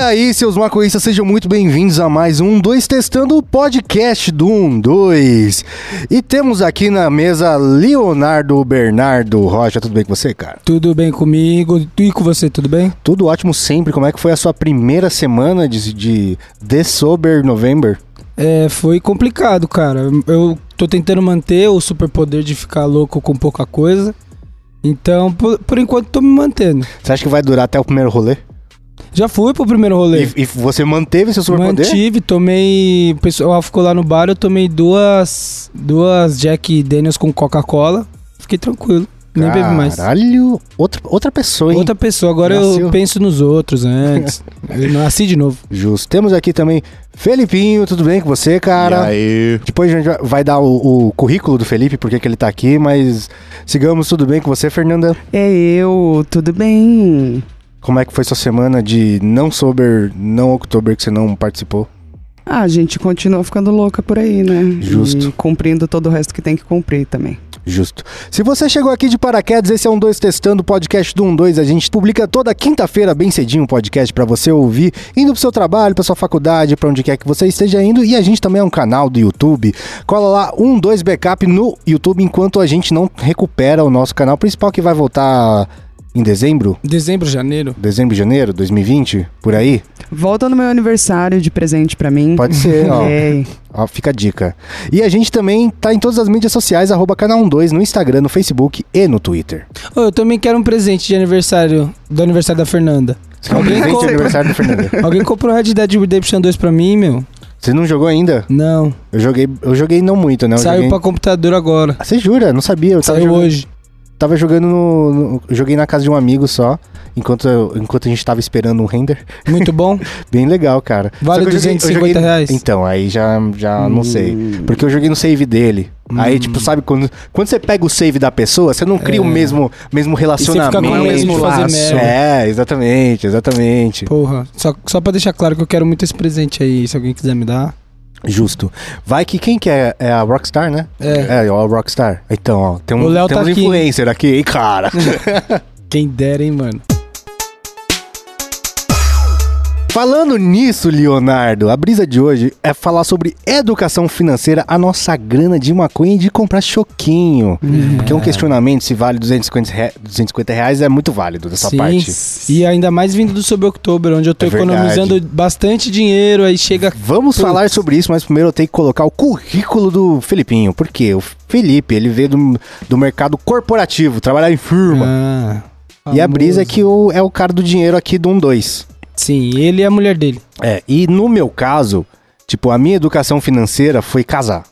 aí, seus maconhistas, sejam muito bem-vindos a mais um 2 Testando o podcast do 1 2. E temos aqui na mesa Leonardo Bernardo Rocha. Tudo bem com você, cara? Tudo bem comigo? E com você, tudo bem? Tudo ótimo sempre. Como é que foi a sua primeira semana de, de The Sober November? É, foi complicado, cara. Eu tô tentando manter o superpoder de ficar louco com pouca coisa. Então, por, por enquanto, tô me mantendo. Você acha que vai durar até o primeiro rolê? Já fui pro primeiro rolê. E, e você manteve seu superpoder? Mantive, tomei. O pessoal ficou lá no bar, eu tomei duas. Duas Jack Daniels com Coca-Cola. Fiquei tranquilo. Nem bebi mais. Caralho, outra, outra pessoa, hein? Outra pessoa, agora Nasceu. eu penso nos outros antes. eu nasci de novo. Justo. Temos aqui também Felipinho, tudo bem com você, cara? E aí? Depois a gente vai- vai dar o, o currículo do Felipe, porque que ele tá aqui, mas sigamos tudo bem com você, Fernanda? É eu, tudo bem? Como é que foi sua semana de não sober, não october que você não participou? Ah, a gente continua ficando louca por aí, né? Justo. E cumprindo todo o resto que tem que cumprir também. Justo. Se você chegou aqui de paraquedas, esse é um 2 testando o podcast do 12. A gente publica toda quinta-feira, bem cedinho, um podcast pra você ouvir, indo pro seu trabalho, pra sua faculdade, pra onde quer que você esteja indo. E a gente também é um canal do YouTube. Cola lá um 2 backup no YouTube enquanto a gente não recupera o nosso canal principal que vai voltar em dezembro, Dezembro, janeiro. dezembro, janeiro, 2020, por aí. Volta no meu aniversário de presente pra mim. Pode ser, ó. É. Ó, fica a dica. E a gente também tá em todas as mídias sociais, arroba canal 12, no Instagram, no Facebook e no Twitter. Ô, eu também quero um presente de aniversário, do aniversário da Fernanda. Você um Alguém presente de compra- aniversário do Fernando. Alguém comprou Red Dead Redemption 2 pra mim, meu? Você não jogou ainda? Não. Eu joguei, eu joguei não muito, né? Eu Saiu joguei... pra computador agora. Ah, Você jura? Não sabia. Eu tava Saiu jogando, hoje. Tava jogando no, no- Joguei na casa de um amigo só, enquanto, eu- enquanto a gente tava esperando um render. Muito bom. Bem legal, cara. Vale Só que eu joguei- eu 250 joguei- reais? Então, aí já, já não sei. Porque eu joguei no save dele. Aí, Hum. tipo, sabe, quando, quando você pega o save da pessoa, você não cria o mesmo, mesmo relacionamento. com o mesmo laço. É, exatamente, exatamente. Porra. Só, só pra deixar claro que eu quero muito esse presente aí, se alguém quiser me dar. Justo. Vai que quem que é? É a Rockstar, né? É. É, a Rockstar. Então, ó, tem um, O Léo tá aqui. influencer aqui, hein, cara? Quem dera, hein, mano. Falando nisso, Leonardo, a brisa de hoje é falar sobre educação financeira, a nossa grana de maconha e de comprar choquinho. Porque é um questionamento se vale 250, rea- 250 reais é muito válido dessa Sim. parte. E ainda mais vindo do Sob Outubro, onde eu tô É verdade. economizando bastante dinheiro, aí chega. Vamos falar sobre isso, mas primeiro eu tenho que colocar o currículo do Felipinho. Por quê? O Felipe, ele veio do, do mercado corporativo, trabalhar em firma. Ah, e a brisa é que o, é o cara do dinheiro aqui do 1-2. Sim, ele e a mulher dele. É, e no meu caso, tipo, a minha educação financeira foi casar.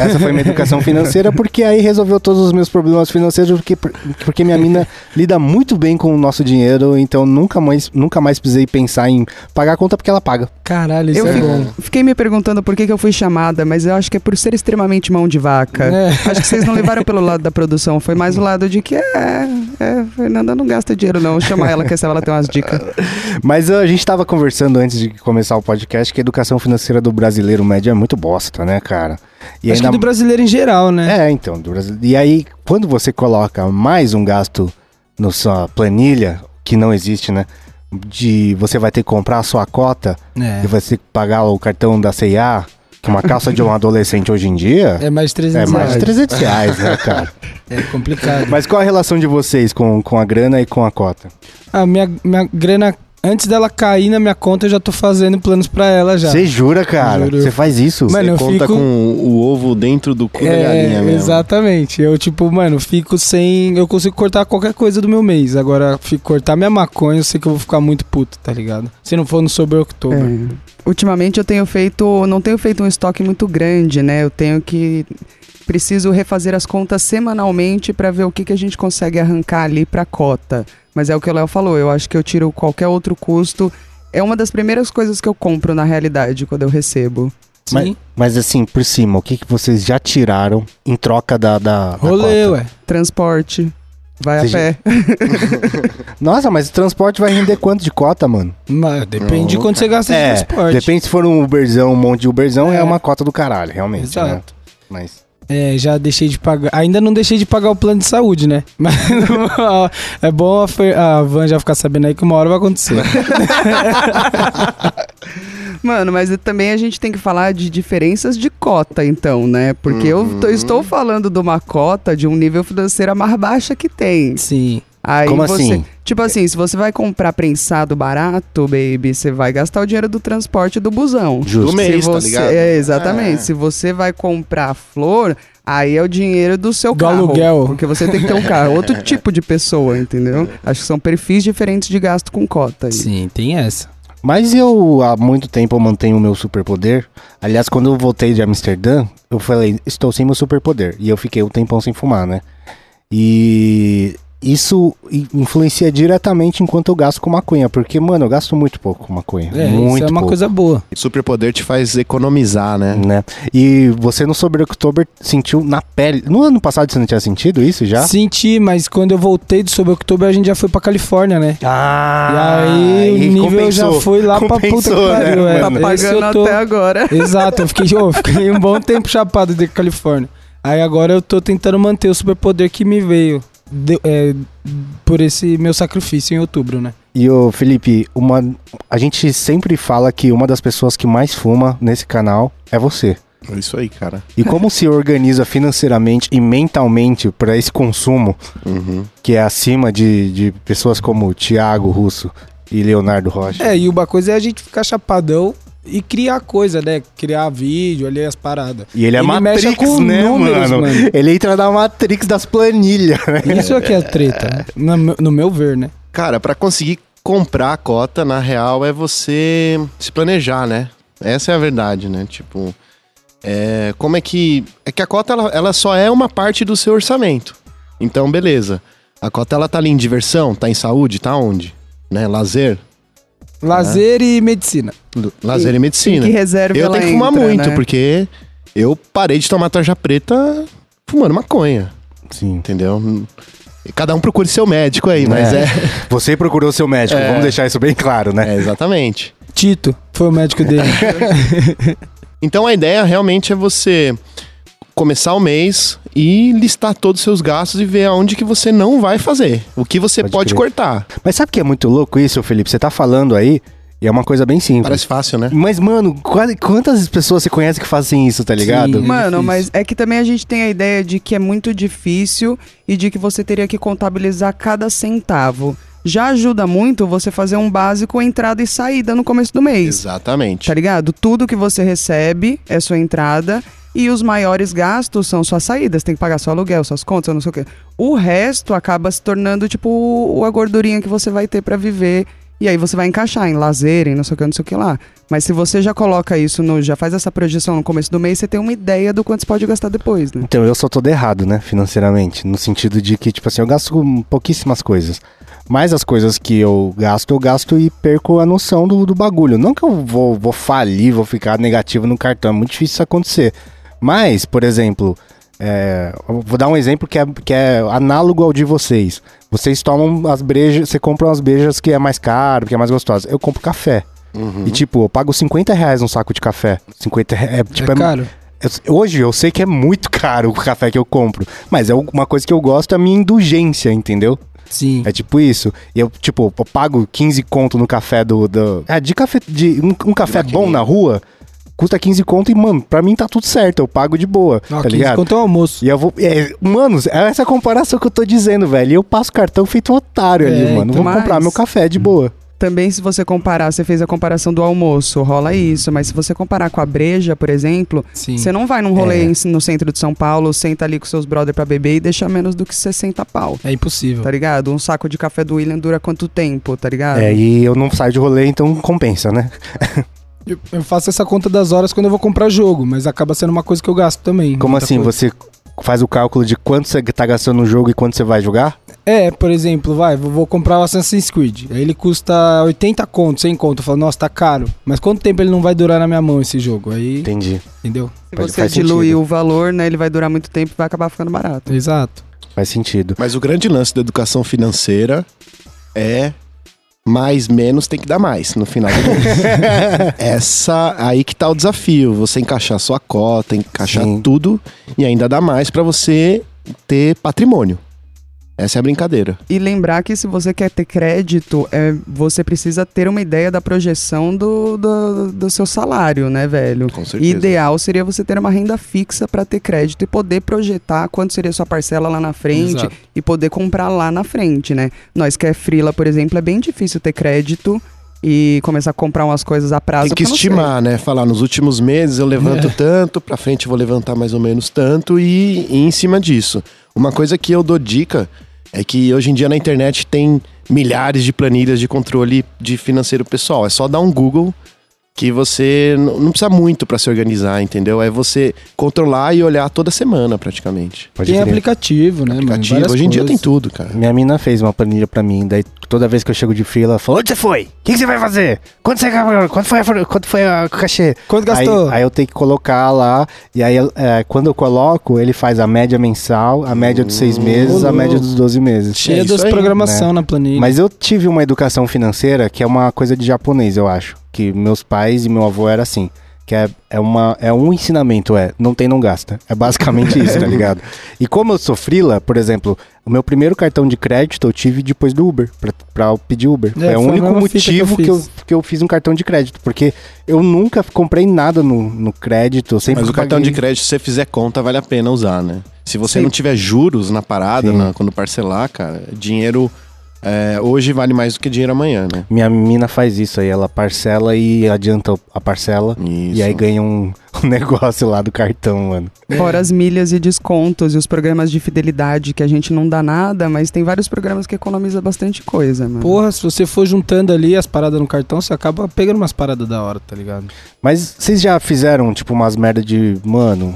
Essa foi minha educação financeira, porque aí resolveu todos os meus problemas financeiros, porque, porque minha mina lida muito bem com o nosso dinheiro, então nunca mais, nunca mais precisei pensar em pagar a conta porque ela paga. Caralho, isso Eu é fico- bom. fiquei me perguntando por que, que eu fui chamada, mas eu acho que é por ser extremamente mão de vaca. É. Acho que vocês não levaram pelo lado da produção, foi mais o lado de que é, é Fernanda não gasta dinheiro não, chama ela que essa ela tem umas dicas. Mas a gente tava conversando antes de começar o podcast que a educação financeira do brasileiro médio é muito bosta, né, cara? E Acho que do brasileiro em geral, né? É, então, do. E aí, quando você coloca mais um gasto na sua planilha, que não existe, né? De você vai ter que comprar a sua cota É. e vai ter que pagar o cartão da CIA, que uma calça de um adolescente hoje em dia É mais de é 300 mais de reais. 300 reais, né, cara? É complicado. Mas qual a relação de vocês com, com a grana e com a cota? A minha, minha grana, antes dela cair na minha conta, eu já tô fazendo planos pra ela já. Você jura, cara? Você faz isso? Mano, Você eu conta fico- com o ovo dentro do cu da É, galinha mesmo. exatamente. Eu, tipo, mano, fico sem. Eu consigo cortar qualquer coisa do meu mês. Agora, fico cortar minha maconha, eu sei que eu vou ficar muito puto, tá ligado? Se não for no Sober October. É. Ultimamente eu tenho feito, não tenho feito um estoque muito grande, né? Eu tenho que preciso refazer as contas semanalmente para ver o que, que a gente consegue arrancar ali para cota. Mas é o que o Léo falou, eu acho que eu tiro qualquer outro custo. É uma das primeiras coisas que eu compro na realidade quando eu recebo. Mas, mas assim, por cima, o que, que vocês já tiraram em troca da, da, da Rolê, cota? ué. Transporte, vai Você a pé. Nossa, mas o transporte vai render quanto de cota, mano? Mas depende de quanto você gasta É, de transporte. Depende se for um Uberzão, um monte de Uberzão, é, É. uma cota do caralho, realmente. né? Exato. Mas. É, já deixei de pagar. Ainda não deixei de pagar o plano de saúde, né? Mas é bom a, Van já ficar sabendo aí que uma hora vai acontecer. Mano, mas também a gente tem que falar de diferenças de cota, então, né? Porque eu tô- estou falando de uma cota de um nível financeiro a mais baixa que tem. Sim. Aí Como você, assim? Tipo assim, se você vai comprar prensado barato, baby, você vai gastar o dinheiro do transporte do busão. Justo. Do mês, tá você, ligado? É, exatamente. É. Se você vai comprar flor, aí é o dinheiro do seu Do carro. aluguel. Porque você tem que ter um carro. Outro tipo de pessoa, entendeu? Acho que são perfis diferentes de gasto com cota. aí. Sim, tem essa. Mas eu, há muito tempo, eu mantenho o meu superpoder. Aliás, quando eu voltei de Amsterdã, eu falei, estou sem meu superpoder. E eu fiquei um tempão sem fumar, né? E isso influencia diretamente enquanto eu gasto com maconha. Porque, mano, eu gasto muito pouco com maconha. É, muito isso é uma pouco. coisa boa. Superpoder te faz economizar, né? Né? E você no Sober October sentiu na pele. No ano passado você não tinha sentido isso já? Senti, mas quando eu voltei do Sob Outubro, a gente já foi pra Califórnia, né? Ah, e aí o nível já compensou. foi lá pra puta que né, pariu. é. mano? Tá pagando tô- até agora. Exato, eu fiquei, ô, fiquei um bom tempo chapado de Califórnia. Aí agora eu tô tentando manter o superpoder que me veio de- é, por esse meu sacrifício em outubro, né? E o Felipe, uma, a gente sempre fala que uma das pessoas que mais fuma nesse canal é você. É Isso aí, cara. E como se organiza financeiramente e mentalmente para esse consumo Uhum. que é acima de, de pessoas como Thiago Russo e Leonardo Rocha? É, e uma coisa é a gente ficar chapadão e criar coisa, né? Criar vídeo ali, as paradas. E ele é Ele mexe Matrix, com né, números, mano? mano. Ele entra na Matrix das planilhas. né? Isso aqui é treta, no, meu- no meu ver, né? Cara, pra conseguir comprar a cota, na real, é você se planejar, né? Essa é a verdade, né? Tipo, é, como é que. É que a cota, ela, ela só é uma parte do seu orçamento. Então, beleza. A cota, ela tá ali em diversão, tá em saúde, tá onde? Né? Lazer? Lazer e medicina. Lazer e, Em medicina. que reserva Eu tenho que fumar entra, muito, né? porque eu parei de tomar tarja preta fumando maconha, Sim. entendeu? Cada um procure seu médico aí, mas é, Você procurou seu médico, É. vamos deixar isso bem claro, né? é exatamente. Tito foi o médico dele. Então a ideia realmente é você começar o mês e listar todos os seus gastos e ver aonde que você não vai fazer, o que você Pode pode, cortar. Mas sabe que é muito louco isso, Felipe? Você tá falando aí e é uma coisa bem simples. Parece fácil, né? Mas, mano, qua- quantas pessoas você conhece que fazem isso, tá ligado? Sim. Mano, difícil. mas é que também a gente tem a ideia de que é muito difícil e de que você teria que contabilizar cada centavo. Já ajuda muito você fazer um básico entrada e saída no começo do mês. Exatamente. Tá ligado? Tudo que você recebe é sua entrada e os maiores gastos são suas saídas. Tem que pagar seu aluguel, suas contas, não sei o quê. O resto acaba se tornando, tipo, a gordurinha que você vai ter pra viver. E aí você vai encaixar em lazer, em não sei o que, não sei o que lá. Mas se você já coloca isso no. já faz essa projeção no começo do mês, você tem uma ideia do quanto você pode gastar depois, né? Então eu sou todo errado, né, financeiramente. No sentido de que, tipo assim, eu gasto pouquíssimas coisas. Mas as coisas que eu gasto, eu gasto e perco a noção do, do bagulho. Não que eu vou, vou falir, vou ficar negativo no cartão. É muito difícil isso acontecer. Mas, por exemplo, é, vou dar um exemplo que é, que é análogo ao de vocês. Vocês tomam as brejas, você compra umas brejas que é mais caro, que é mais gostosa. Eu compro café. Uhum. E tipo, eu pago 50 reais um saco de café. 50 reais. É, tipo, é é- caro. eu- hoje eu sei que é muito caro o café que eu compro, mas é uma coisa que eu gosto, é a minha indulgência, entendeu? Sim. É tipo isso. E eu, tipo, eu pago 15 conto no café do. do é, de café. De, um, um café bom maquininha. na rua custa 15 conto e, mano, pra mim tá tudo certo. Eu pago de boa. Ó, tá 15 ligado? conto é o almoço. E eu vou. É, mano, é essa comparação que eu tô dizendo, velho. E eu passo cartão feito um otário ali, É, mano. então, Vou comprar mas- meu café de boa. Também, se você comparar, você fez a comparação do almoço, rola isso. Mas se você comparar com a breja, por exemplo, Sim. Você não vai num rolê É. no centro de São Paulo, senta ali com seus brother pra beber e deixa menos do que 60 pau. É impossível. Tá ligado? Um saco de café do William dura quanto tempo, tá ligado? É, e eu não saio de rolê, então compensa, né? Eu, eu faço essa conta das horas quando eu vou comprar jogo, mas acaba sendo uma coisa que eu gasto também. Como assim? coisa. Você faz o cálculo de quanto você tá gastando no jogo e quanto você vai jogar? É, por exemplo, vai, vou comprar o Assassin's Creed. Aí ele custa 80 conto, 100 conto. Eu falo, nossa, tá caro. Mas quanto tempo ele não vai durar na minha mão esse jogo? Aí, Entendi. entendeu? Se Faz- você diluir sentido. o valor, né, ele vai durar muito tempo e vai acabar ficando barato. Exato. Faz sentido. Mas o grande lance da educação financeira é mais menos tem que dar mais no final do mês. Essa aí que tá o desafio, você encaixar sua cota, encaixar Sim. tudo e ainda dar mais pra você ter patrimônio. Essa é a brincadeira. E lembrar que se você quer ter crédito, é, você precisa ter uma ideia da projeção do, do, do seu salário, né, velho? Com certeza. Ideal seria você ter uma renda fixa para ter crédito e poder projetar quanto seria sua parcela lá na frente Exato. e poder comprar lá na frente, né? Nós que é frila, por exemplo, é bem difícil ter crédito e começar a comprar umas coisas a prazo. Tem que estimar, né? Falar, nos últimos meses eu levanto tanto, pra frente eu vou levantar mais ou menos tanto e, e em cima disso. Uma coisa que eu dou dica é que hoje em dia na internet tem milhares de planilhas de controle de financeiro pessoal. É só dar um Google que você não precisa muito pra se organizar, entendeu? É você controlar e olhar toda semana praticamente. Pode Tem crer. aplicativo, né? Aplicativo. Hoje em dia tem tudo, cara. Minha mina fez uma planilha pra mim, daí toda vez que eu chego de fila, ela falou: Onde você foi? O que, que você vai fazer? Quanto, você, quanto, foi, a- quanto foi a- o cachê? Quanto Aí, gastou? aí eu tenho que colocar lá, e aí é, quando eu coloco, ele faz a média mensal, a média dos seis meses, a média dos 12 meses. Cheia É aí, programação na planilha. Mas eu tive uma educação financeira que é uma coisa de japonês, eu acho. Que meus pais e meu avô era assim. Que é, é, uma, é um ensinamento, é não tem, não gasta. É basicamente isso, tá ligado? E como eu sou frila, por exemplo, o meu primeiro cartão de crédito eu tive depois do Uber, pra, pra pedir Uber. É, Foi o único fita que eu motivo que eu, fiz. que eu fiz um cartão de crédito. Porque eu nunca comprei nada no, no crédito. Sempre Mas o cartão de paguei- crédito, se você fizer conta, vale a pena usar, né? Se você Sim. não tiver juros na parada, na- quando parcelar, cara, dinheiro é, hoje vale mais do que dinheiro amanhã, né? Minha mina faz isso aí, ela parcela e adianta a parcela. E Isso. aí ganha um, um negócio lá do cartão, mano. Fora as milhas e descontos e os programas de fidelidade que a gente não dá nada, mas tem vários programas que economiza bastante coisa, mano. Porra, se você for juntando ali as paradas no cartão, você acaba pegando umas paradas da hora, tá ligado? Mas vocês já fizeram, tipo, umas merda de, mano,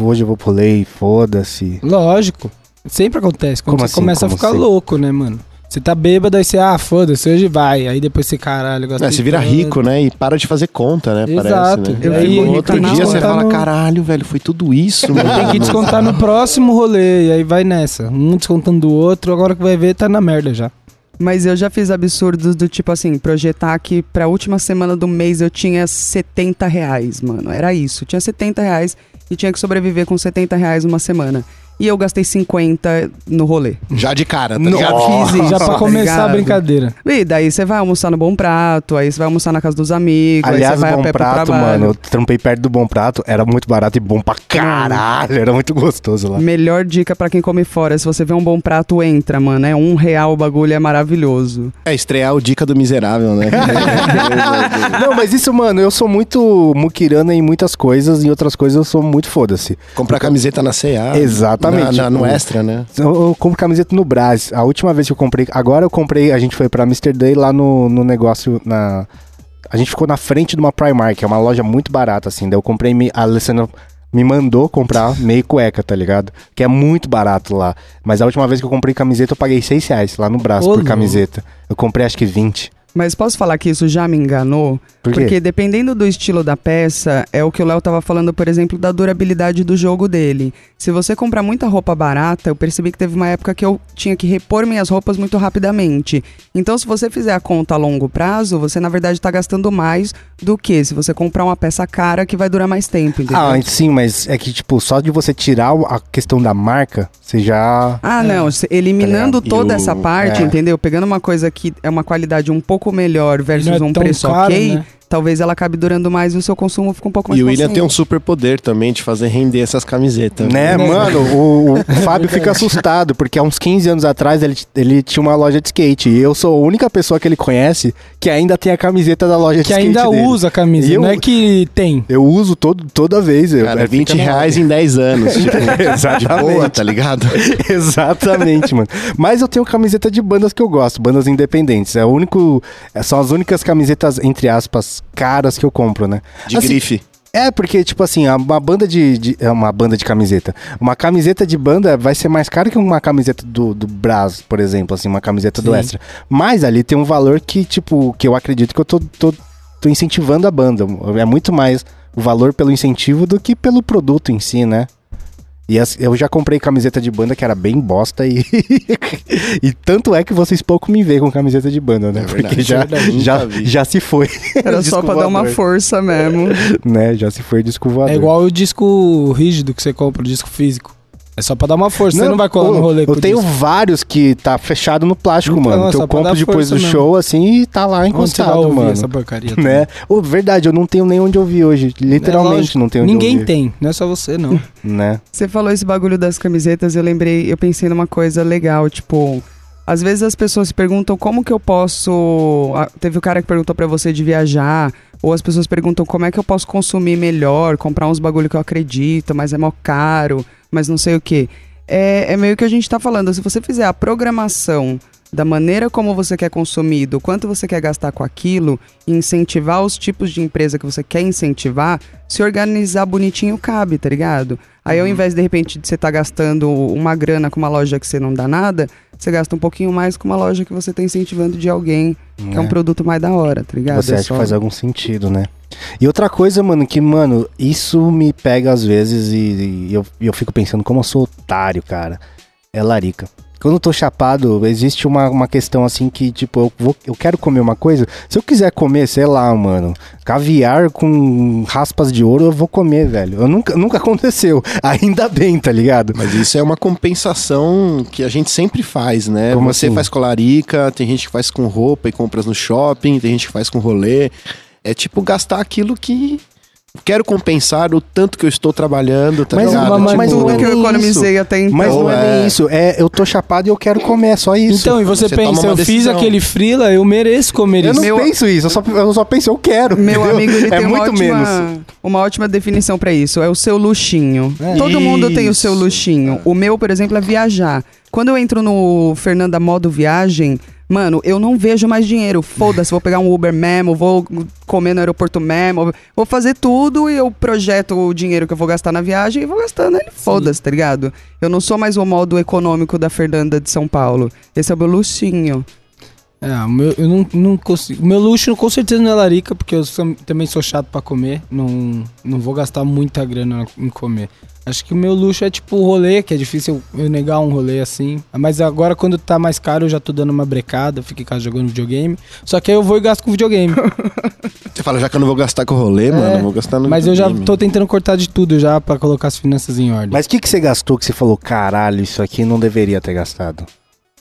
hoje eu vou pro lei, foda-se. Lógico. Sempre acontece. Quando Como você assim? começa Como a ficar assim? louco, né, mano? Você tá bêbado, aí você, ah, foda-se, hoje vai. Aí depois você, caralho, gastei É, você vira tanto. rico, né? E para de fazer conta, né? Exato. Parece, né? Eu Aí, outro dia você fala, No- caralho, velho, foi tudo isso, mano. Tem que descontar no próximo rolê, e aí vai nessa. Um descontando do outro, agora que vai ver, tá na merda já. Mas eu já fiz absurdos do tipo assim, projetar que pra última semana do mês eu tinha 70 reais, mano. Era isso. Tinha 70 reais e tinha que sobreviver com 70 reais uma semana. E eu gastei 50 no rolê. Já de cara, tá ligado? Já fiz isso. já pra tá começar a brincadeira. E daí você vai almoçar no Bom Prato, aí você vai almoçar na casa dos amigos, aí Aliás, você vai o a Bom pé pro Prato, trabalho. mano, eu trampei perto do Bom Prato, era muito barato e bom pra caralho, era muito gostoso lá. Melhor dica pra quem come fora, se você vê um bom prato, entra, mano. É um real o bagulho, é maravilhoso. É, estrear o Dica do Miserável, né? Não, mas isso, mano, eu sou muito muquirana em muitas coisas, em outras coisas eu sou muito foda-se. Comprar camiseta na CA. Exatamente. Na, na- no Extra, né? Eu, eu compro camiseta no Brás. A última vez que eu comprei. Agora eu comprei. A gente foi pra Mr. Day lá no, no negócio. na A gente ficou na frente de uma Primark, que é uma loja muito barata, assim. Daí eu comprei. A Alessandra me mandou comprar meio cueca, tá ligado? Que é muito barato lá. Mas a última vez que eu comprei camiseta, eu paguei 6 reais lá no Brás Ô, por camiseta. Eu comprei acho que 20. Mas posso falar que isso já me enganou? Por quê? Porque dependendo do estilo da peça, é o que o Léo tava falando, por exemplo, da durabilidade do jogo dele. Se você comprar muita roupa barata, eu percebi que teve uma época que eu tinha que repor minhas roupas muito rapidamente. Então, se você fizer a conta a longo prazo, você na verdade tá gastando mais do que se você comprar uma peça cara que vai durar mais tempo, entendeu? Ah, sim, mas é que, tipo, só de você tirar a questão da marca, você já. Ah, não, eliminando Tá ligado? toda o- essa parte, é. entendeu? Pegando uma coisa que é uma qualidade um pouco melhor versus é um preço caro, ok, né? Talvez ela acabe durando mais e o seu consumo fica um pouco mais E o William tem um super poder também de fazer render essas camisetas. Né, mano, o, o Fábio fica assustado, porque há uns 15 anos atrás ele, ele tinha uma loja de skate. E eu sou a única pessoa que ele conhece que ainda tem a camiseta da loja de Que skate. ainda dele. usa a camisa, eu- não é que tem. Eu uso todo, toda vez. Eu, Cara, é, 20 fica na- reais em 10 anos. Tipo, de boa, tá ligado? Exatamente, mano. Mas eu tenho camiseta de bandas que eu gosto, bandas independentes. É o único. é, São as únicas camisetas, entre aspas, caras que eu compro, né? De Assim, grife. É, porque, tipo assim, uma banda de, de- É uma banda de camiseta. Uma camiseta de banda vai ser mais cara que uma camiseta do, do Brás, por exemplo, assim, uma camiseta do Sim. Extra. Mas ali tem um valor que, tipo, que eu acredito que eu tô, tô, tô incentivando a banda. É muito mais o valor pelo incentivo do que pelo produto em si, né? E as- eu já comprei camiseta de banda que era bem bosta e. e tanto é que vocês pouco me veem com camiseta de banda, né? É Porque verdade, já, é verdade, já, vi. já se foi. Era só pra dar uma força mesmo. Né? Já se foi disco voador. É igual o disco rígido que você compra, o disco físico. É só pra dar uma força, você não vai colar pô, no rolê Eu tenho vários que tá fechado no plástico, Então, mano. é Que só eu compro depois do força show, assim, e tá lá encostado, mano. essa porcaria? Né? Ô, verdade, eu não tenho nem onde ouvir hoje. Literalmente lógico. não tenho onde Ninguém ouvir. tem, não é só você, não. Né? Você falou esse bagulho das camisetas, eu lembrei, eu pensei numa coisa legal, tipo, às vezes as pessoas se perguntam como que eu posso, ah, teve o cara que perguntou pra você de viajar, ou as pessoas perguntam como é que eu posso consumir melhor, comprar uns bagulho que eu acredito, mas é mó caro, mas não sei o que. É, é meio que a gente tá falando, se você fizer a programação da maneira como você quer consumir, do quanto você quer gastar com aquilo, e incentivar os tipos de empresa que você quer incentivar, se organizar bonitinho cabe, tá ligado? Aí ao invés, de repente, de você estar gastando uma grana com uma loja que você não dá nada, você gasta um pouquinho mais com uma loja que você tá incentivando de alguém, que é um Né? produto mais da hora, tá ligado? Você É acha só- que faz algum sentido, né? E outra coisa, mano, que, mano, isso me pega às vezes e, e eu, eu fico pensando como eu sou otário, cara. É larica. Quando eu tô chapado, existe uma, uma questão assim que, tipo, eu, vou, eu quero comer uma coisa. Se eu quiser comer, sei lá, mano, caviar com raspas de ouro, eu vou comer, velho. Eu nunca, nunca aconteceu. Ainda bem, tá ligado? Mas isso é uma compensação que a gente sempre faz, né? Como Você assim? faz com larica, tem gente que faz com roupa e compras no shopping, tem gente que faz com rolê. É tipo gastar aquilo que quero compensar o tanto que eu estou trabalhando, tá Mas- ligado? mas- Tipo, mas não é que eu nem economizei até então. Mas não é nem é. isso. É, eu tô chapado e eu quero comer, é só isso. Então, e você, Você pensa, uma eu fiz aquele frila, eu mereço comer eu isso. não Meu- penso isso, eu só, eu só penso, eu quero. Meu entendeu? amigo, ele é tem uma muito ótima, menos. uma ótima definição pra isso. É o seu luxinho. É. Todo mundo tem o seu Isso. luxinho. O meu, por exemplo, é viajar. Quando eu entro no Fernanda Modo Viagem, mano, eu não vejo mais dinheiro. Foda-se, vou pegar um Uber mesmo, vou comer no aeroporto mesmo, vou fazer tudo e eu projeto o dinheiro que eu vou gastar na viagem e vou gastando ele. Foda-se, tá ligado? Eu não sou mais o modo econômico da Fernanda de São Paulo. Esse é o meu luxinho. É, o meu, eu não, não consigo. O meu luxo com certeza não é larica, porque eu sou- também sou chato pra comer. Não, não vou gastar muita grana em comer. Acho que o meu luxo é tipo o rolê, que é difícil eu negar um rolê assim. Mas agora, quando tá mais caro, eu já tô dando uma brecada, fico em casa jogando videogame. Só que aí eu vou e gasto com videogame. Você fala, já que eu não vou gastar com rolê, mano, eu vou gastar no Mas eu já videogame. tô tentando cortar de tudo já pra colocar as finanças em ordem. Mas o que, que você gastou que você falou, caralho, isso aqui não deveria ter gastado?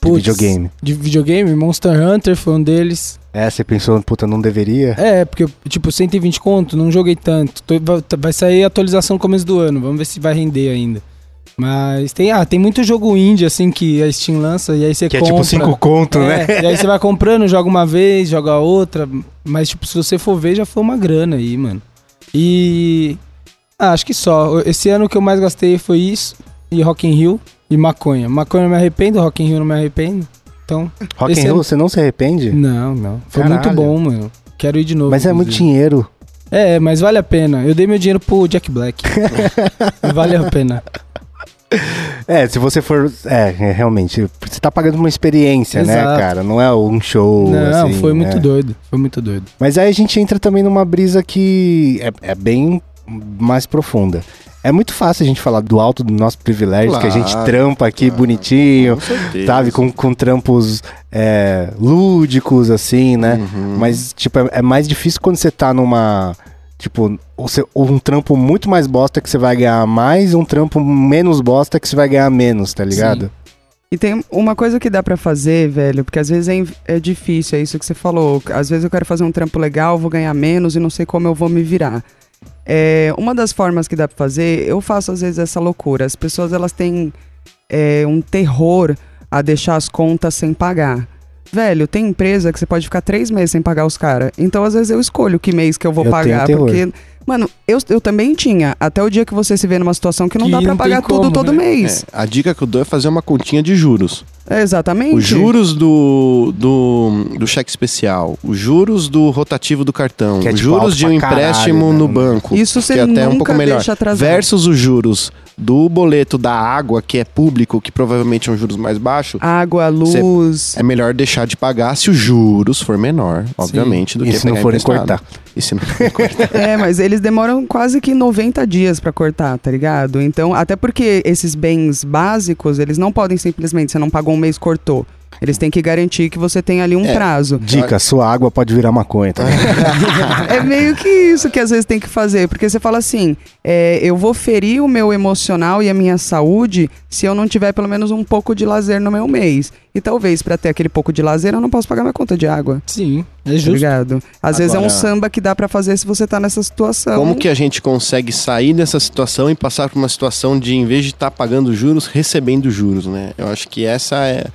De Putz, videogame. De videogame, Monster Hunter foi um deles. É, você pensou, puta, não deveria? É, porque, tipo, 120 conto, não joguei tanto. Tô- vai- vai sair a atualização no começo do ano, vamos ver se vai render ainda. Mas tem, ah, tem muito jogo indie, assim, que a Steam lança e aí você Que é compra. tipo cinco conto, É, né? E aí você vai comprando, joga uma vez, joga outra. Mas, tipo, se você for ver, já foi uma grana aí, mano. E. Ah, acho que só. Esse ano que eu mais gastei foi isso. E Rock in Rio. E maconha. Maconha eu me arrependo, Rock in Rio não me arrependo. Então, Rock in Rio, ano- você não se arrepende? não, não. Foi Caralho. muito bom, mano. Quero ir de novo. Mas é muito dinheiro. É, mas vale a pena. Eu dei meu dinheiro pro Jack Black. vale a pena. É, se você for. É, é, realmente. Você tá pagando uma experiência, né, Exato. cara? Não é um show. Não, assim, foi muito é. doido. Foi muito doido. Mas aí a gente entra também numa brisa que é, é bem mais profunda. É muito fácil a gente falar do alto do nosso privilégio, que a gente Claro, trampa aqui claro, bonitinho, Com sabe? Com, com trampos é, lúdicos, assim, né? Uhum. Mas, tipo, é, é mais difícil quando você tá numa. Tipo, você- um trampo muito mais bosta que você vai ganhar mais, um trampo menos bosta que você vai ganhar menos, tá ligado? E tem uma coisa que dá pra fazer, velho, porque às vezes é, é difícil, é isso que você falou. Às vezes eu quero fazer um trampo legal, vou ganhar menos e não sei como eu vou me virar. É, uma das formas que dá pra fazer, eu faço às vezes essa loucura. As pessoas elas têm é, um terror a deixar as contas sem pagar. Velho, tem empresa que você pode ficar três meses sem pagar os caras. Então, às vezes, eu escolho que mês que eu vou Eu pagar. Porque, mano, eu, eu também tinha. Até o dia que você se vê numa situação que não Que dá tem pagar tudo como, todo né? mês. É, a dica que eu dou é fazer uma continha de juros. É, exatamente. Os juros do, do, do cheque especial, os juros do rotativo do cartão, é, os juros de um pra caralho, empréstimo né? no banco. Isso você que é até um nunca pouco melhor. deixa atrasar. Versus os juros do boleto da água, que é público, que provavelmente é um juros mais baixo. Água, luz. É melhor deixar de pagar se os juros for menor, obviamente, do E que se não forem cortar. E se não forem cortar. É, mas eles demoram quase que 90 dias pra cortar, tá ligado? Então, até porque esses bens básicos, eles não podem simplesmente, você não pagou um mês, cortou. Eles têm que garantir que você tem ali um É. prazo. Dica, sua água pode virar maconha, tá? É meio que isso que às vezes tem que fazer, porque você fala assim, é, eu vou ferir o meu emocional e a minha saúde se eu não tiver pelo menos um pouco de lazer no meu mês. E talvez pra ter aquele pouco de lazer eu não posso pagar minha conta de água. Sim, é Tá justo. ligado? Às vezes é um Agora- samba que dá pra fazer se você tá nessa situação. Como que a gente consegue sair dessa situação e passar para uma situação de, em vez de estar pagando juros, recebendo juros, né? Eu acho que essa é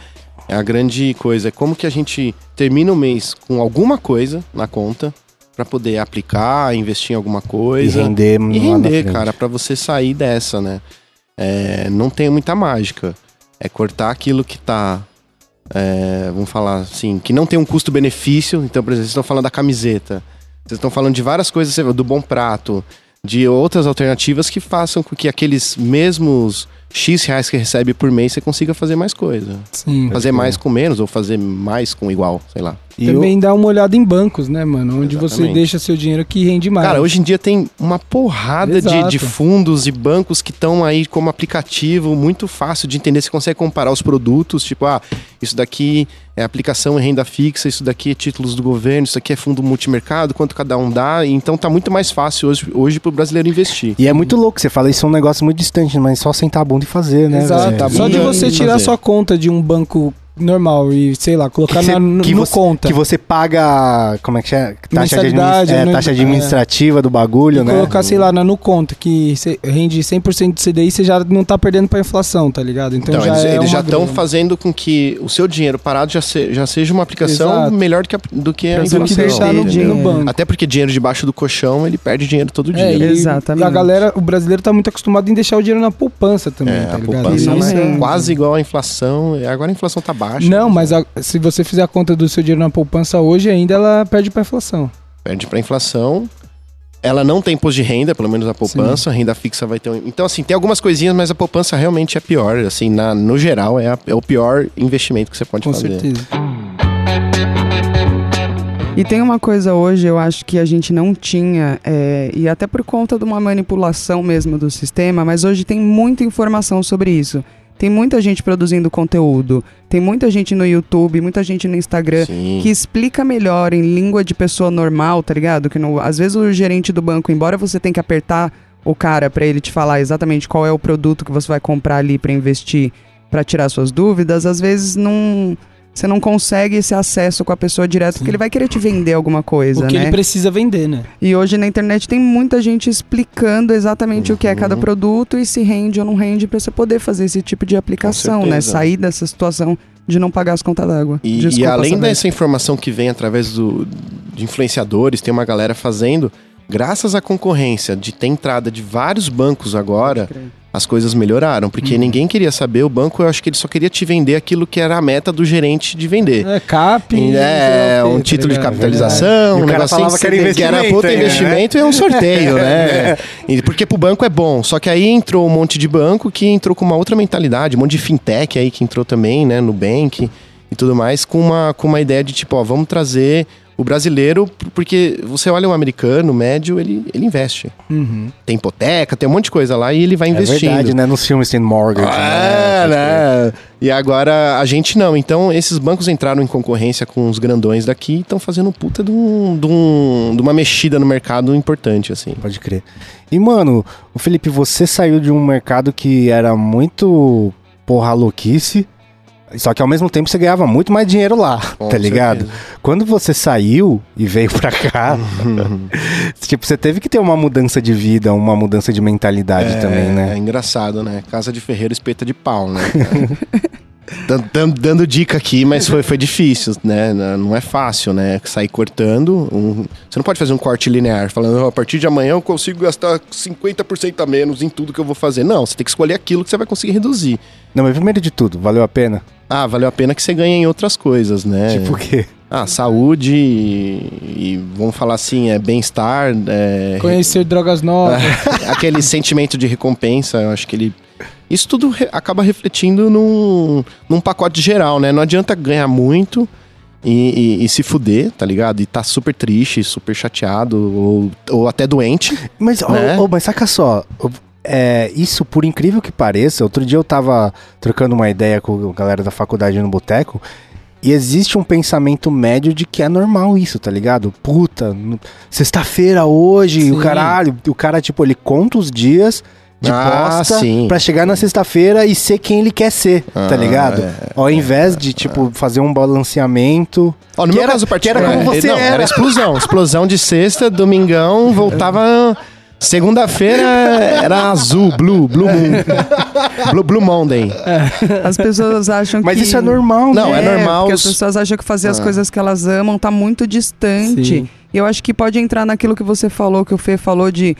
a grande coisa. É como que a gente termina o mês com alguma coisa na conta para poder aplicar, investir em alguma E coisa. render, E lá na render, cara, pra você sair dessa, né? É, não tem muita mágica. É cortar aquilo que tá. é, vamos falar assim, que não tem um custo-benefício. Então, por exemplo, vocês estão falando da camiseta. Vocês estão falando de várias coisas, do bom prato, de outras alternativas que façam com que aqueles mesmos X reais que recebe por mês você consiga fazer mais coisa. Sim. Fazer mais com menos ou fazer mais com igual, sei lá. E Também dá uma olhada em bancos, né, mano? Onde você Exatamente. deixa seu dinheiro que rende mais. Cara, hoje em dia tem uma porrada de, de fundos e bancos que estão aí como aplicativo, muito fácil de entender. Você consegue comparar os produtos, tipo, ah, isso daqui é aplicação em renda fixa, isso daqui é títulos do governo, isso aqui é fundo multimercado, quanto cada um dá. Então tá muito mais fácil hoje, hoje pro brasileiro investir. E é muito louco, você fala, isso é um negócio muito distante, mas só sentar a bunda e fazer, né? Exato. velho? Só de bunda você tirar fazer. sua conta de um banco normal e, sei lá, colocar Que na, você- no, que no você- conta. Que você paga, como é que é? Taxa, de administ- é, né? taxa É. administrativa do bagulho, E né? colocar, sei lá, na no conta, que cê rende 100% de CDI, você já não tá perdendo pra inflação, tá ligado? Então, Então, já eles, é eles já estão fazendo com que o seu dinheiro parado já, se- já seja uma aplicação Exato. melhor do que a, do que a do que inflação. deixar no, Entendi. no banco. Até porque dinheiro debaixo do colchão, ele perde dinheiro todo dia. É, né? e Exatamente. a galera, o brasileiro tá muito acostumado em deixar o dinheiro na poupança também, É, tá a ligado? poupança é é- quase igual à inflação. Agora a inflação tá baixa. Não, mas a- se você fizer a conta do seu dinheiro na poupança hoje, ainda ela perde pra inflação. Perde pra inflação. Ela não tem imposto de renda, pelo menos a poupança. A renda fixa vai ter um... Então, assim, tem algumas coisinhas, mas a poupança realmente é pior. Assim, na, no geral, é, a- é o pior investimento que você pode Com fazer. certeza. E tem uma coisa hoje, eu acho que a gente não tinha, é, e até por conta de uma manipulação mesmo do sistema, mas hoje tem muita informação sobre isso. Tem muita gente produzindo conteúdo, tem muita gente no YouTube, muita gente no Instagram Sim. que explica melhor em língua de pessoa normal, tá ligado? Que no- às vezes o gerente do banco, embora você tenha que apertar o cara pra ele te falar exatamente qual é o produto que você vai comprar ali pra investir, pra tirar suas dúvidas, às vezes não você não consegue esse acesso com a pessoa direto, porque ele vai querer te vender alguma coisa, O que né? ele precisa vender, né? E hoje na internet tem muita gente explicando exatamente o que é cada Uhum. produto e se rende ou não rende pra você poder fazer esse tipo de aplicação, né? Sair dessa situação de não pagar as contas d'água. E, Desculpa e além dessa informação que vem através do, de influenciadores, tem uma galera fazendo, graças à concorrência de ter entrada de vários bancos agora, as coisas melhoraram. Porque Uhum. ninguém queria saber, o banco eu acho que ele só queria te vender aquilo que era a meta do gerente de vender. É, cap. É, quê, um tá título de capitalização, E o um cara negocinho falava que era investimento puta ainda, né? investimento e é um sorteio, né? E porque pro banco é bom. Só que aí entrou um monte de banco que entrou com uma outra mentalidade, um monte de fintech aí que entrou também, né, no Bank e tudo mais, com uma, com uma ideia de tipo, ó, vamos trazer o brasileiro, porque você olha um americano médio, ele, ele investe. Uhum. Tem hipoteca, tem um monte de coisa lá e ele vai É investindo. verdade, né? Nos filmes tem mortgage. É, né? E agora a gente não. Então, esses bancos entraram em concorrência com os grandões daqui e estão fazendo puta de, um, de, um- de uma mexida no mercado importante, assim. Pode crer. E, mano, o Felipe, você saiu de um mercado que era muito porra louquice, só que ao mesmo tempo você ganhava muito mais dinheiro lá, Com tá ligado? certeza. Quando você saiu e veio pra cá, tipo, você teve que ter uma mudança de vida, uma mudança de mentalidade também, É né? engraçado, né? Casa de ferreiro espeta de pau, né? Dan- dan- Dando dica aqui, mas foi, foi difícil, né? Não é fácil, né? Sair cortando. um- Você não pode fazer um corte linear, falando, "Oh, a partir de amanhã eu consigo gastar 50% a menos em tudo que eu vou fazer. Não, você tem que escolher aquilo que você vai conseguir reduzir. Não, mas primeiro de tudo, valeu a pena? Ah, valeu a pena que você ganha em outras coisas, né? Tipo o quê? Ah, saúde e, e vamos falar assim, é bem-estar, é, Conhecer drogas novas. aquele sentimento de recompensa, eu acho que ele. Isso tudo re- acaba refletindo num, num pacote geral, né? Não adianta ganhar muito e, e- e se fuder, tá ligado? E tá super triste, super chateado ou, ou até doente. Mas, Né? ó, mas saca só, é, isso, por incrível que pareça, outro dia eu tava trocando uma ideia com a galera da faculdade no boteco, e existe um pensamento médio de que é normal isso, tá ligado? Puta, sexta-feira hoje, Sim. o caralho, o cara, tipo, ele conta os dias de Ah, posta sim. pra chegar na sexta-feira e ser quem ele quer ser, tá Ah, ligado? é, Ao invés de, tipo, fazer um balanceamento. Ó, no Que meu era- caso que era particular. como você não, era. era explosão. Explosão de sexta, domingão, voltava. Segunda-feira era azul, blue, blue moon. blue, blue Monday. As pessoas acham Mas que... isso é normal, Não, né? é normal Porque as pessoas acham que fazer as Ah. coisas que elas amam tá muito distante. Sim. E eu acho que pode entrar naquilo que você falou, que o Fê falou de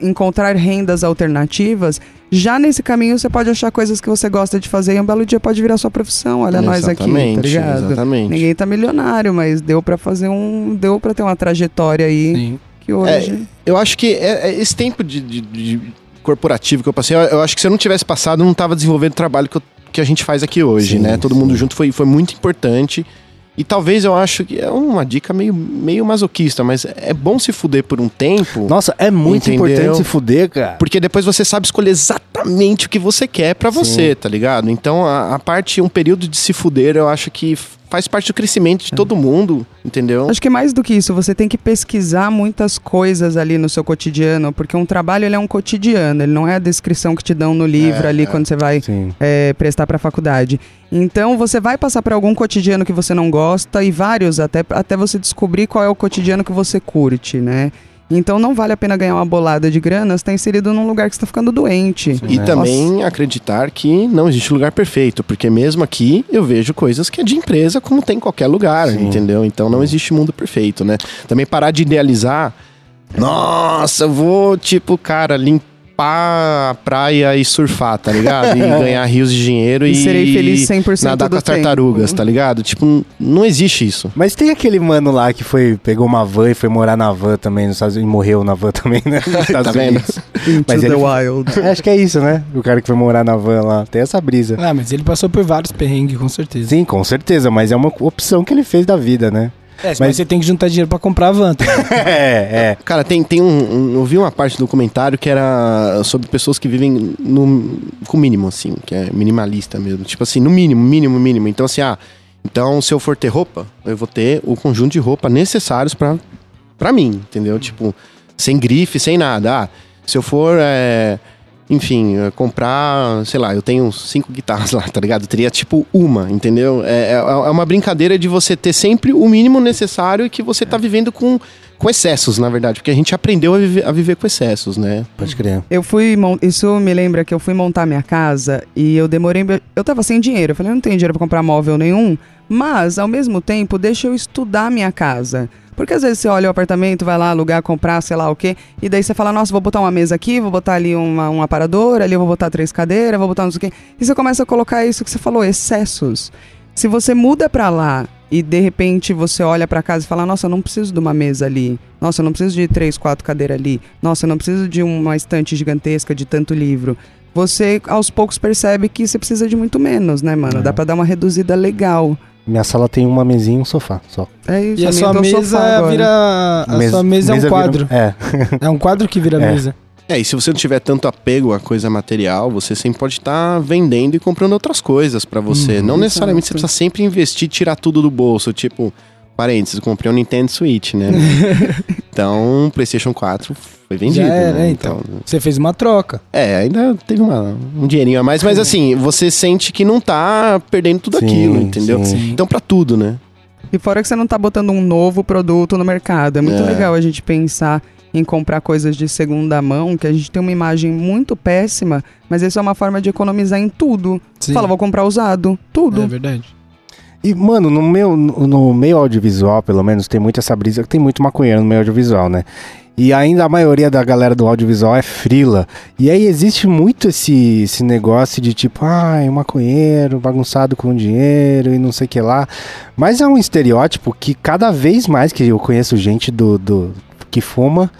encontrar rendas alternativas. Já nesse caminho você pode achar coisas que você gosta de fazer e um belo dia pode virar sua profissão. Olha nós aqui, tá Exatamente, ligado? Exatamente. Ninguém tá milionário, mas deu pra fazer um. Deu pra ter uma trajetória aí Sim. que hoje. Eu acho que é- é esse tempo de, de- de corporativo que eu passei, eu, eu acho que se eu não tivesse passado, eu não tava desenvolvendo o trabalho que, eu- que a gente faz aqui hoje, Sim, né? Todo sim. mundo junto foi, foi muito importante. E talvez eu acho que é uma dica meio, meio masoquista, mas é bom se fuder por um tempo. Nossa, é muito Entendeu? importante se fuder, cara. Porque depois você sabe escolher exatamente o que você quer pra você, tá ligado? Então a, a parte, um período de se fuder, eu acho que faz parte do crescimento de todo mundo, entendeu? Acho que mais do que isso, você tem que pesquisar muitas coisas ali no seu cotidiano, porque um trabalho ele é um cotidiano, ele não é a descrição que te dão no livro ali quando você vai é, prestar para a faculdade. Então você vai passar por algum cotidiano que você não gosta e vários até, até você descobrir qual é o cotidiano que você curte, né? Então não vale a pena ganhar uma bolada de grana se tá inserido num lugar que você tá ficando doente. E né? também acreditar que não existe lugar perfeito, porque mesmo aqui eu vejo coisas que é de empresa como tem em qualquer lugar, Sim. entendeu? Então não existe mundo perfeito, né? Também parar de idealizar. Nossa, eu vou, tipo, cara, limpar a praia e surfar, tá ligado? E ganhar rios de dinheiro e, E serei feliz 100% nadar do com as tempo. tartarugas, tá ligado? Tipo, não existe isso. Mas tem aquele mano lá que foi, pegou uma van e foi morar na van também nos Estados Unidos e morreu na van também, né? Tá vendo? Mas the ele- wild. Acho que é isso, né? O cara que foi morar na van lá. Tem essa brisa. Ah, mas ele passou por vários perrengues, com certeza. Sim, com certeza, mas é uma opção que ele fez da vida, né? É, mas, Mas- você tem que juntar dinheiro pra comprar a van. tá? é, é. Cara, tem, tem um, um- Eu vi uma parte do comentário que era sobre pessoas que vivem no, com mínimo, assim, que é minimalista mesmo. Tipo assim, no mínimo, mínimo, mínimo. Então, assim, ah, então se eu for ter roupa, eu vou ter o conjunto de roupa necessários pra, pra mim, entendeu? Tipo, sem grife, sem nada. Ah, se eu for. é, enfim, é, comprar, sei lá, eu tenho cinco guitarras lá, tá ligado? Eu teria tipo uma, entendeu? É, é, é uma brincadeira de você ter sempre o mínimo necessário e que você tá vivendo com, com excessos, na verdade, porque a gente aprendeu a viver, a viver com excessos, né? Pode crer. Eu fui. Isso me lembra que eu fui montar minha casa e eu demorei. Eu tava sem dinheiro. Eu falei, eu não tenho dinheiro pra comprar móvel nenhum. Mas, ao mesmo tempo, deixa eu estudar a minha casa. Porque às vezes você olha o apartamento, vai lá alugar, comprar, sei lá o quê, e daí você fala, nossa, vou botar uma mesa aqui, vou botar ali uma, um aparador, ali eu vou botar três cadeiras, vou botar não sei o quê. E você começa a colocar isso que você falou, excessos. Se você muda pra lá e de repente você olha pra casa e fala, nossa, eu não preciso de uma mesa ali. Nossa, eu não preciso de três, quatro cadeiras ali. Nossa, eu não preciso de uma estante gigantesca de tanto livro. Você aos poucos percebe que você precisa de muito menos, né, mano? É. Dá pra dar uma reduzida legal. Minha sala tem uma mesinha e um sofá só. É isso, E a sua um mesa vira. A Mesa- sua mesa, é um vira- quadro. É. É um quadro que vira É. mesa. É, e se você não tiver tanto apego a coisa material, você sempre pode estar vendendo e comprando outras coisas pra você. Uhum, não necessariamente você precisa sempre investir, tirar tudo do bolso, tipo, parênteses, eu comprei um Nintendo Switch, né? então, o PlayStation 4 foi vendido. Já era, né? então. Você fez uma troca. É, ainda teve uma- um dinheirinho a mais, mas assim, você sente que não tá perdendo tudo Sim, aquilo, entendeu? sim. Então, pra tudo, né? E fora que você não tá botando um novo produto no mercado. É muito É. legal a gente pensar em comprar coisas de segunda mão, que a gente tem uma imagem muito péssima, mas isso é uma forma de economizar em tudo. Sim. Fala, vou comprar usado. Tudo. É verdade. E, mano, no, meu, no, meio audiovisual, pelo menos, tem muito essa brisa, tem muito maconheiro no meio audiovisual, né? E ainda a maioria da galera do audiovisual é frila. E aí existe muito esse, esse negócio de tipo, ai, maconheiro, bagunçado com dinheiro e não sei o que lá. Mas é um estereótipo que cada vez mais que eu conheço gente do, do que fuma,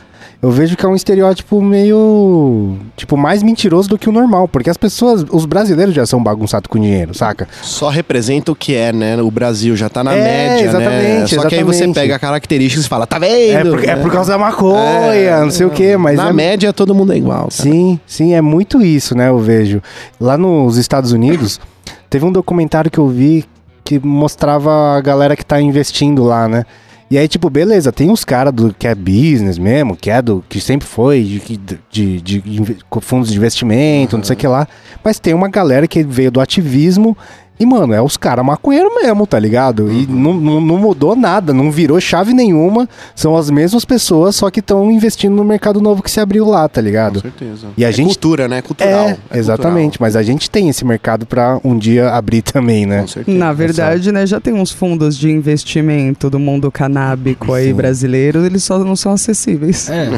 eu vejo que é um estereótipo meio. Tipo, mais mentiroso do que o normal. Porque as pessoas, os brasileiros já são bagunçados com dinheiro, saca? Só representa o que é, né? O Brasil já tá na É, média, né? exatamente, Só que aí você exatamente. pega características e fala, tá vendo? É por, é né? por causa da maconha, É, não sei o que, mas. Na é- média todo mundo é igual. cara. Sim, sim, é muito isso, né? Eu vejo. Lá nos Estados Unidos, teve um documentário que eu vi que mostrava a galera que tá investindo lá, né? E aí, tipo, beleza, tem uns caras do que é business mesmo, que é do que sempre foi, de, de, de, de fundos de investimento, não sei o que lá. Mas tem uma galera que veio do ativismo e, mano, é os caras maconheiros mesmo, tá ligado? E não, não, não mudou nada, não virou chave nenhuma. São as mesmas pessoas, só que estão investindo no mercado novo que se abriu lá, tá Com ligado? certeza. E a é gente- cultura, né? Cultural. É, exatamente. Mas a gente tem esse mercado pra um dia abrir também, né? Com certeza. Na verdade, né, já tem uns fundos de investimento do mundo canábico aí Sim. brasileiro, eles só não são acessíveis. É.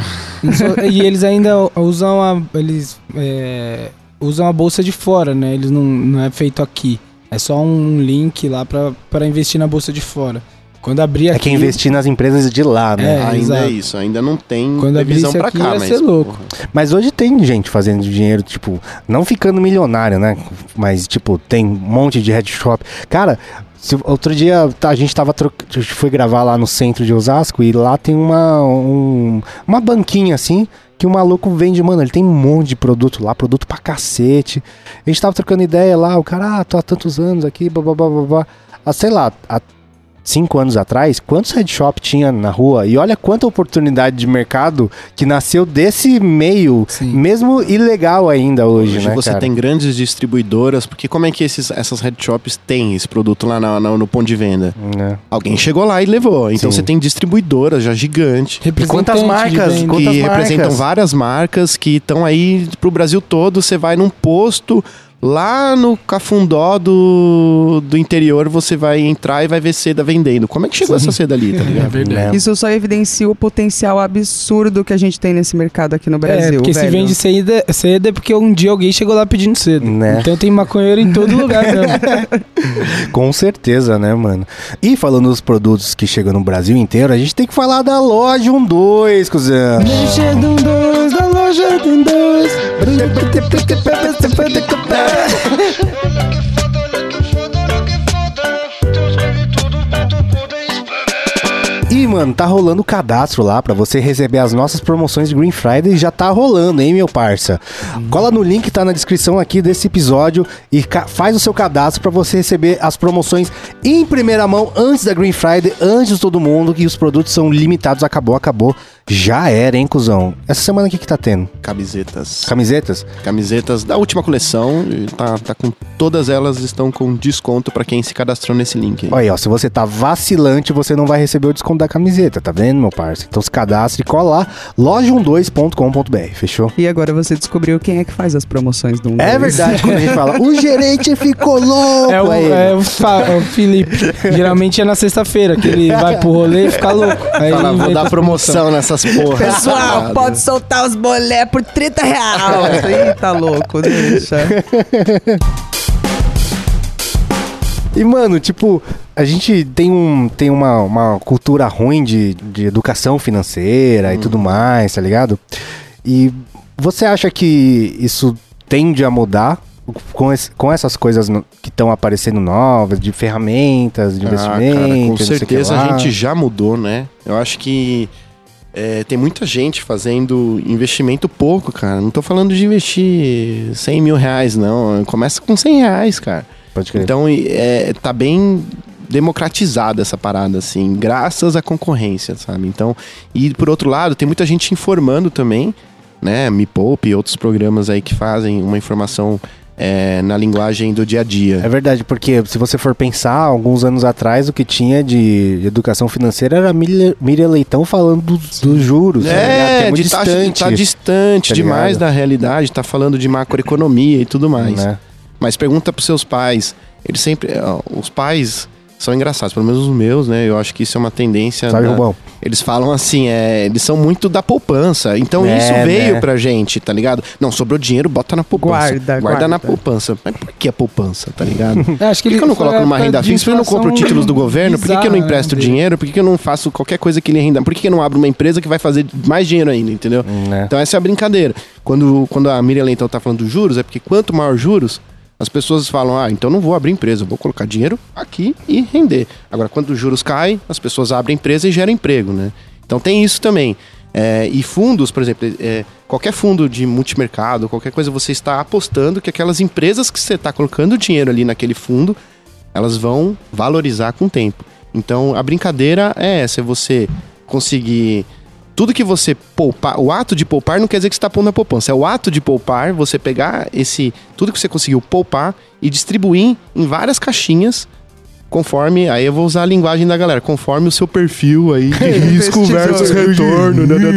E eles ainda usam a. Eles é, usam a bolsa de fora, né? Eles não, não é feito aqui. É só um link lá pra, pra investir na bolsa de fora. Quando abrir É aqui. que é investir nas empresas de lá, né? É, ainda exato. é isso, ainda não tem Quando previsão aqui, cá, ia mas. ser louco. porra. Mas hoje tem gente fazendo dinheiro, tipo, não ficando milionário, né? Mas, tipo, tem um monte de head shop. Cara, se- outro dia tá, a gente tava tro... a gente foi gravar lá no centro de Osasco e lá tem uma, um- uma banquinha assim que o maluco vende, mano, ele tem um monte de produto lá, produto pra cacete. A gente tava trocando ideia lá, o cara, ah, tô há tantos anos aqui, blá, blá, blá, blá, blá. Ah, sei lá, há cinco anos atrás, quantos head shop tinha na rua? E olha quanta oportunidade de mercado que nasceu desse meio, Sim. mesmo ilegal ainda hoje, Hoje né, você cara? tem grandes distribuidoras, porque como é que esses, essas head shops têm esse produto lá na- na- no ponto de venda? É. Alguém chegou lá e levou. Então Sim. você tem distribuidoras já gigantes. E quantas marcas? venda. Quantas que marcas? representam várias marcas que estão aí pro Brasil todo. Você vai num posto lá no Cafundó do, do interior, você vai entrar e vai ver seda vendendo. Como é que chegou Sim. essa seda ali, tá É ligado? verdade. Isso só evidencia o potencial absurdo que a gente tem nesse mercado aqui no Brasil. é, porque se velho. vende cedo, cedo é porque um dia alguém chegou lá pedindo cedo. Né. Então tem maconheiro em todo lugar mesmo. Com certeza, né, mano? E falando dos produtos que chegam no Brasil inteiro, a gente tem que falar da loja 12, cuzão. Loja do um dois, da um dois. E, mano, tá rolando o cadastro lá pra você receber as nossas promoções de Green Friday. Já tá rolando, hein, meu parça? Cola no link, tá na descrição aqui desse episódio e faz o seu cadastro pra você receber as promoções em primeira mão antes da Green Friday, antes de todo mundo. E os produtos são limitados. Acabou, acabou. Já era, hein, cuzão? Essa semana o que que tá tendo? Camisetas. Camisetas? Camisetas da última coleção. Tá, tá com todas elas estão com desconto pra quem se cadastrou nesse link. aí. Olha aí, ó, se você tá vacilante, você não vai receber o desconto da camiseta, tá vendo, meu parça? Então se cadastre e cola lá, loja12.com.br, fechou? E agora você descobriu quem é que faz as promoções do um É deles. verdade, quando a gente fala, o gerente ficou louco, É o, aí. é o, é o Felipe. Geralmente é na sexta-feira que ele vai pro rolê e fica louco. Aí Fala, ele vou inventa dar promoção porras. Pessoal, pode soltar os bolé por 30 reais. Eita, louco, deixa. E, mano, tipo, a gente tem, um, tem uma, uma cultura ruim de, de educação financeira e tudo mais, tá ligado? E você acha que isso tende a mudar com, esse- com essas coisas no- que estão aparecendo novas, de ferramentas, de Ah, investimento? cara, com certeza a gente já mudou, né? Eu acho que é, tem muita gente fazendo investimento pouco, cara. Não tô falando de investir 100 mil reais, não. Começa com 100 reais, cara. Pode crer. Então, é, tá bem democratizada essa parada, assim, graças à concorrência, sabe? Então, e por outro lado, tem muita gente informando também, né? Me Poupe e outros programas aí que fazem uma informação é, na linguagem do dia a dia. É verdade, porque se você for pensar, alguns anos atrás, o que tinha de educação financeira era a Miriam Leitão falando dos, dos juros. tá É, muito de tá, distante. tá distante tá demais da realidade, tá falando de macroeconomia e tudo mais. né? Mas pergunta pros seus pais. Eles sempre. Os pais são engraçados, pelo menos os meus, né? Eu acho que isso é uma tendência. Sabe, da- Rubão? Eles falam assim, é, eles são muito da poupança. Então É, isso veio né? pra gente, tá ligado? Não, sobrou dinheiro, bota na poupança. Guarda, guarda. na guarda. poupança. Mas por que a poupança, tá ligado? É, acho Por que, ele que eu não coloco numa renda fixa? Por que eu não compro títulos do governo? Por que, eu não bizarra, empresto né, dinheiro? Por que, eu não faço qualquer coisa que ele renda? Por que, eu não abro uma empresa que vai fazer mais dinheiro ainda, entendeu? Né? Então essa é a brincadeira. Quando, quando a Miriam Leitão tá falando dos juros, é porque quanto maior juros, as pessoas falam, ah, então não vou abrir empresa, vou colocar dinheiro aqui e render. Agora, quando os juros caem, as pessoas abrem empresa e geram emprego, né? Então tem isso também. É, e fundos, por exemplo, é, qualquer fundo de multimercado, qualquer coisa, você está apostando que aquelas empresas que você está colocando dinheiro ali naquele fundo, elas vão valorizar com o tempo. Então a brincadeira é essa, é você conseguir tudo que você poupar, o ato de poupar não quer dizer que você está pondo na poupança, é o ato de poupar, você pegar esse tudo que você conseguiu poupar e distribuir em várias caixinhas conforme, aí eu vou usar a linguagem da galera, conforme o seu perfil aí de risco versus retorno. né,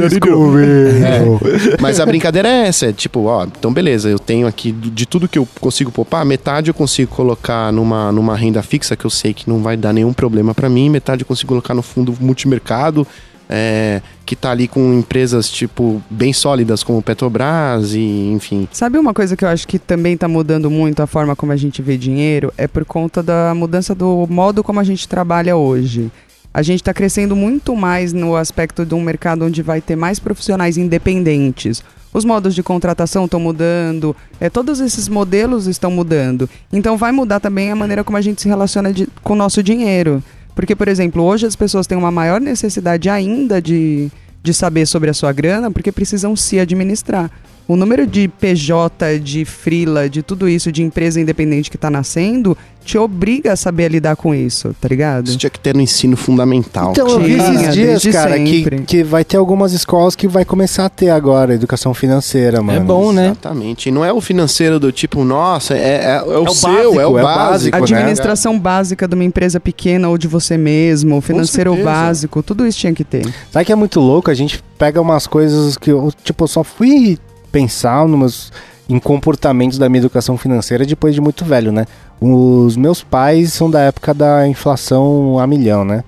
É. Mas a brincadeira é essa, é tipo, ó, então beleza, eu tenho aqui de tudo que eu consigo poupar, metade eu consigo colocar numa, numa renda fixa que eu sei que não vai dar nenhum problema pra mim, metade eu consigo colocar no fundo multimercado, é, que tá ali com empresas, tipo, bem sólidas como Petrobras e, enfim. Sabe uma coisa que eu acho que também está mudando muito a forma como a gente vê dinheiro? É por conta da mudança do modo como a gente trabalha hoje. A gente está crescendo muito mais no aspecto de um mercado onde vai ter mais profissionais independentes. Os modos de contratação estão mudando, é, todos esses modelos estão mudando. Então vai mudar também a maneira como a gente se relaciona de- com o nosso dinheiro. Porque, por exemplo, hoje as pessoas têm uma maior necessidade ainda de, de saber sobre a sua grana, porque precisam se administrar. O número de PJ, de frila, de tudo isso, de empresa independente que está nascendo, te obriga a saber lidar com isso, tá ligado? Isso tinha que ter no ensino fundamental. Então, eu vi esses dias, desde cara, que, sempre. que vai ter algumas escolas que vai começar a ter agora educação financeira, mano. bom, né? Exatamente. E não é o financeiro do tipo, nossa, é, é, é o, o seu, básico, é o é o básico. básico, né? Administração básica de uma empresa pequena ou de você mesmo, financeiro certeza. básico, tudo isso tinha que ter. Sabe que é muito louco? A gente pega umas coisas que eu, tipo, eu só fui pensar numas, em comportamentos da minha educação financeira depois de muito velho, né? Os meus pais são da época da inflação a milhão, né?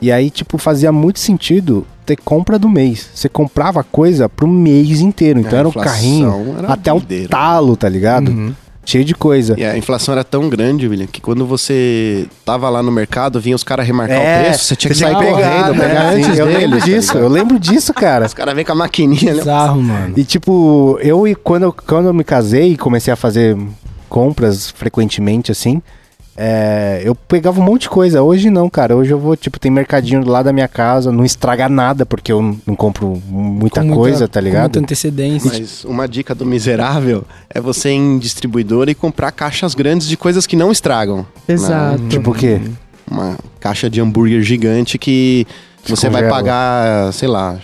E aí, tipo, fazia muito sentido ter compra do mês. Você comprava coisa pro mês inteiro. Então A era um carrinho era até o doideira. talo, tá ligado? Uhum. Cheio de coisa. E a inflação era tão grande, William, que quando você tava lá no mercado, vinha os caras remarcar o preço, você tinha que sair É, pegar, correndo, né? pegar antes Eu deles. lembro tá disso, eu lembro disso, cara. Os caras vêm com a maquininha, né? Bizarro, mano. E tipo, eu e quando, eu- quando eu me casei e comecei a fazer compras frequentemente, assim, é, eu pegava um monte de coisa. Hoje não, cara. Hoje eu vou, tipo, tem mercadinho do lado da minha casa, não estraga nada, porque eu não- compro muita Com coisa, tá com ligado? muita antecedência. Mas uma dica do miserável é você ir em distribuidora e comprar caixas grandes de coisas que não estragam. Exato. Tipo o quê? Uma caixa de hambúrguer gigante que você vai Descongela. pagar, sei lá,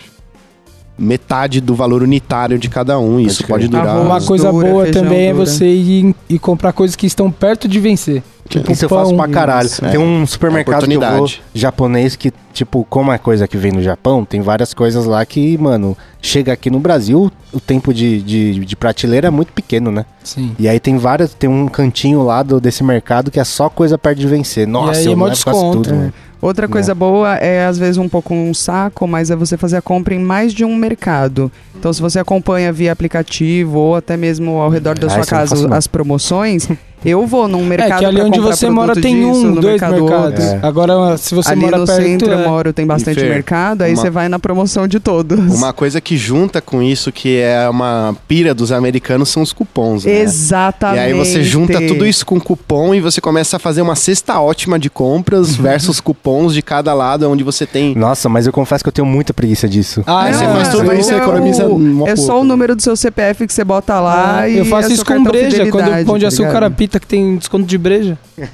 metade do valor unitário de cada um. Isso crer. pode durar. Arroz. Uma coisa dura, boa feijão também é dura. você ir e comprar coisas que estão perto de vencer. Tipo Isso eu faço pra caralho. isso, tem é. um supermercado que eu vou, japonês que, tipo, como é coisa que vem no Japão, tem várias coisas lá que, mano, chega aqui no Brasil, o tempo de, de, de prateleira é muito pequeno, né? Sim. E aí tem várias, tem um cantinho lá do, desse mercado que é só coisa perto de vencer. Nossa, aí é eu quase desconto, tudo, é. mano. Outra coisa boa é, às vezes, um pouco um saco, mas é você fazer a compra em mais de um mercado. Então, se você acompanha via aplicativo ou até mesmo ao redor da Ah, sua não casa não. as promoções, eu vou num mercado é que ali onde você mora tem um, dois mercado mercados. É. Agora, se você Ali mora no perto, centro é... eu moro, tem bastante mercado, aí uma- você vai na promoção de todos. Uma coisa que junta com isso, que é uma pira dos americanos, são os cupons. Né? Exatamente. E aí você junta tudo isso com cupom e você começa a fazer uma cesta ótima de compras versus cupons de cada lado, onde você tem. Nossa, mas eu confesso que eu tenho muita preguiça disso. Ah, é, você faz é, tudo isso e é economiza É só o número do seu CPF que você bota lá Ah, e eu faço é isso com breja. Quando o pão de tá açúcar apita que tem desconto de breja?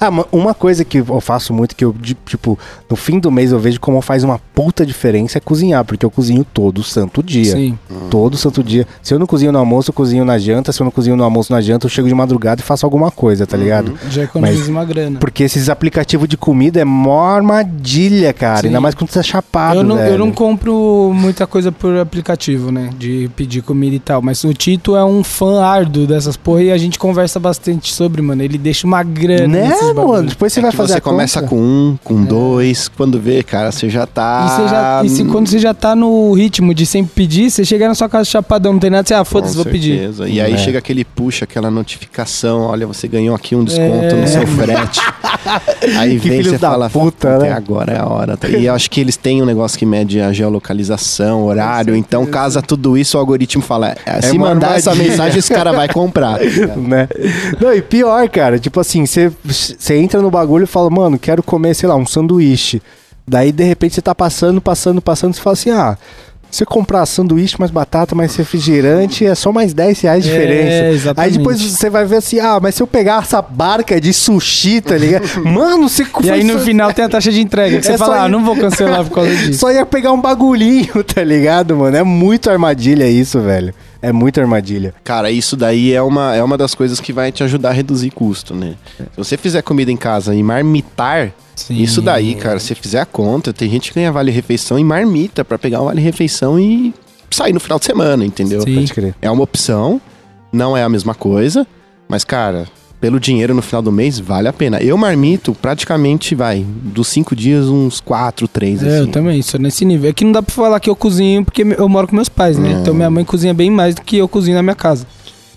Ah, ma- uma coisa que eu faço muito, que eu, tipo, no fim do mês eu vejo como faz uma puta diferença é cozinhar, porque eu cozinho todo santo dia. Sim. Todo santo dia. Se eu não cozinho no almoço, eu cozinho na janta. Se eu não cozinho no almoço, na janta, eu chego de madrugada e faço alguma coisa, tá ligado? Já economiza uma grana. Porque esses aplicativos de comida é mó armadilha, cara. Sim. Ainda mais quando você é chapado, eu, não, eu velho. não compro muita coisa por aplicativo, né? De pedir comida e tal. Mas o Tito é um fã árduo dessas porra e a gente conversa bastante sobre, mano. Ele deixa uma grana. Né, nesses bagulho. mano? Depois você É vai que fazer você a começa conta. com um, com dois, quando vê, cara, você já tá. E, você já, e se, quando você já tá no ritmo de sempre pedir, você chega na sua casa chapadão, não tem nada, você, ah, foda-se, vou pedir. E aí É. chega aquele puxa, aquela notificação, olha, você ganhou aqui um desconto É. no seu frete. aí Que vem você da fala, puta, "Puta, né?" agora é a hora. E eu acho que eles têm um negócio que mede a geolocalização, horário, então casa tudo isso, o algoritmo fala, "É, se uma mandar essa armadilha." mensagem, esse cara vai comprar. né? Não, e pior, cara, tipo assim, você entra no bagulho e fala, mano, quero comer, sei lá, um sanduíche. Daí, de repente, você tá passando, passando, passando, você fala assim, ah, se você comprar sanduíche, mais batata, mais refrigerante, é só mais 10 reais de É, diferença. Aí exatamente. depois você vai ver assim, ah, mas se eu pegar essa barca de sushi, tá ligado? Mano, você E aí no só- final tem a taxa de entrega. Que É você fala, ah, ir- não vou cancelar por causa disso. Só ia pegar um bagulhinho, tá ligado, mano? É muito armadilha isso, velho. É muito armadilha. Cara, isso daí é uma, é uma das coisas que vai te ajudar a reduzir custo, né? Se você fizer comida em casa e marmitar, Sim. isso daí, cara, se você fizer a conta, tem gente que ganha vale-refeição e marmita pra pegar o vale-refeição e sair no final de semana, entendeu? Sim. Pode crer. É uma opção, não é a mesma coisa, mas, cara, pelo dinheiro no final do mês, vale a pena. Eu marmito praticamente, vai, dos cinco dias, uns quatro, três, É, assim. eu também, sou nesse nível. É que não dá pra falar que eu cozinho porque eu moro com meus pais, né? É. Então minha mãe cozinha bem mais do que eu cozinho na minha casa.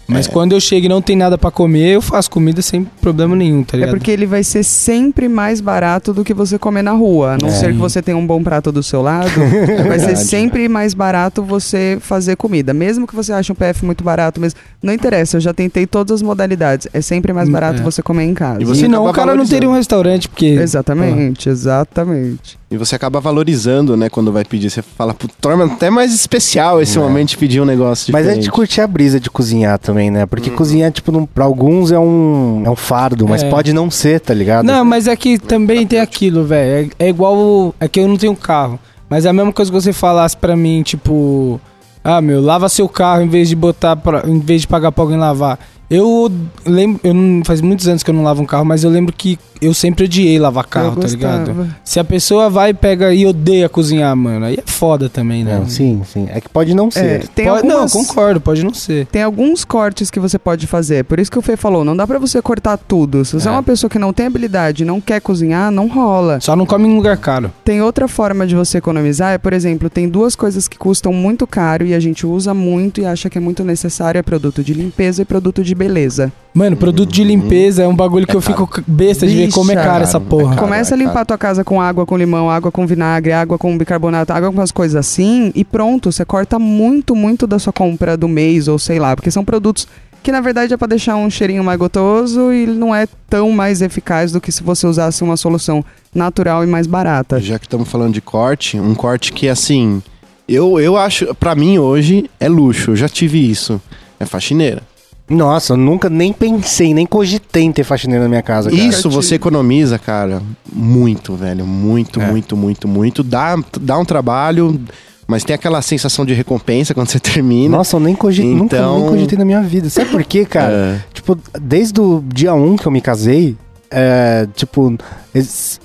Mas quando eu chego e não tem nada pra comer, eu faço comida sem problema nenhum, tá É ligado? porque ele vai ser sempre mais barato do que você comer na rua. A não É. ser que você tenha um bom prato do seu lado, vai ser verdade. sempre mais barato você fazer comida. Mesmo que você ache um PF muito barato, mas não interessa, eu já tentei todas as modalidades. É sempre mais Hum, barato é. você comer em casa. E você Senão o cara não teria um restaurante, porque. Exatamente, exatamente. E você acaba valorizando, né, quando vai pedir. Você fala, torna até mais especial esse É. momento de pedir um negócio Mas é diferente. de curtir a brisa de cozinhar também, né? Porque Uhum. cozinhar, tipo, não, pra alguns é um, é um fardo, mas É. pode não ser, tá ligado? Não, mas é que também tem aquilo, velho. É, é igual. É que eu não tenho carro. Mas é a mesma coisa que você falasse pra mim, tipo. Ah, meu, lava seu carro em vez de botar pra, em vez de pagar pra alguém lavar. Eu lembro, eu não, faz muitos anos que eu não lavo um carro, mas eu lembro que eu sempre odiei lavar carro, eu tá ligado? Se a pessoa vai, pega e odeia cozinhar, mano, aí é foda também, né? Não, sim, sim. É que pode não É, ser. tem Pode- algumas... Não, concordo, pode não ser. Tem alguns cortes que você pode fazer. Por isso que o Fê falou, não dá pra você cortar tudo. Se você é, É. uma pessoa que não tem habilidade, não quer cozinhar, não rola. Só não come em lugar caro. Tem outra forma de você economizar, é, por exemplo, tem duas coisas que custam muito caro e a gente usa muito e acha que é muito necessário, é produto de limpeza e produto de beleza. Mano, produto de limpeza é um bagulho que É eu fico caro. besta de ver como é Bicha. caro essa porra. é caro. Começa a limpar a tua casa com água com limão, água com vinagre, água com bicarbonato, água com umas coisas assim e pronto, você corta muito, muito da sua compra do mês ou sei lá, porque são produtos que na verdade é pra deixar um cheirinho mais gostoso e não é tão mais eficaz do que se você usasse uma solução natural e mais barata. Já que estamos falando de corte, um corte que, assim, eu, eu acho, pra mim hoje, é luxo. Eu já tive isso. É faxineira. Nossa, eu nunca nem pensei, nem cogitei em ter faxineira na minha casa. cara. Isso você economiza, cara, muito, velho. Muito, É. muito, muito, muito. Dá, dá um trabalho, mas tem aquela sensação de recompensa quando você termina. Nossa, eu nem cogitei, nunca Então- nem cogitei na minha vida. Sabe por quê, cara? É. Tipo, desde o dia 1 que eu me casei, é, tipo,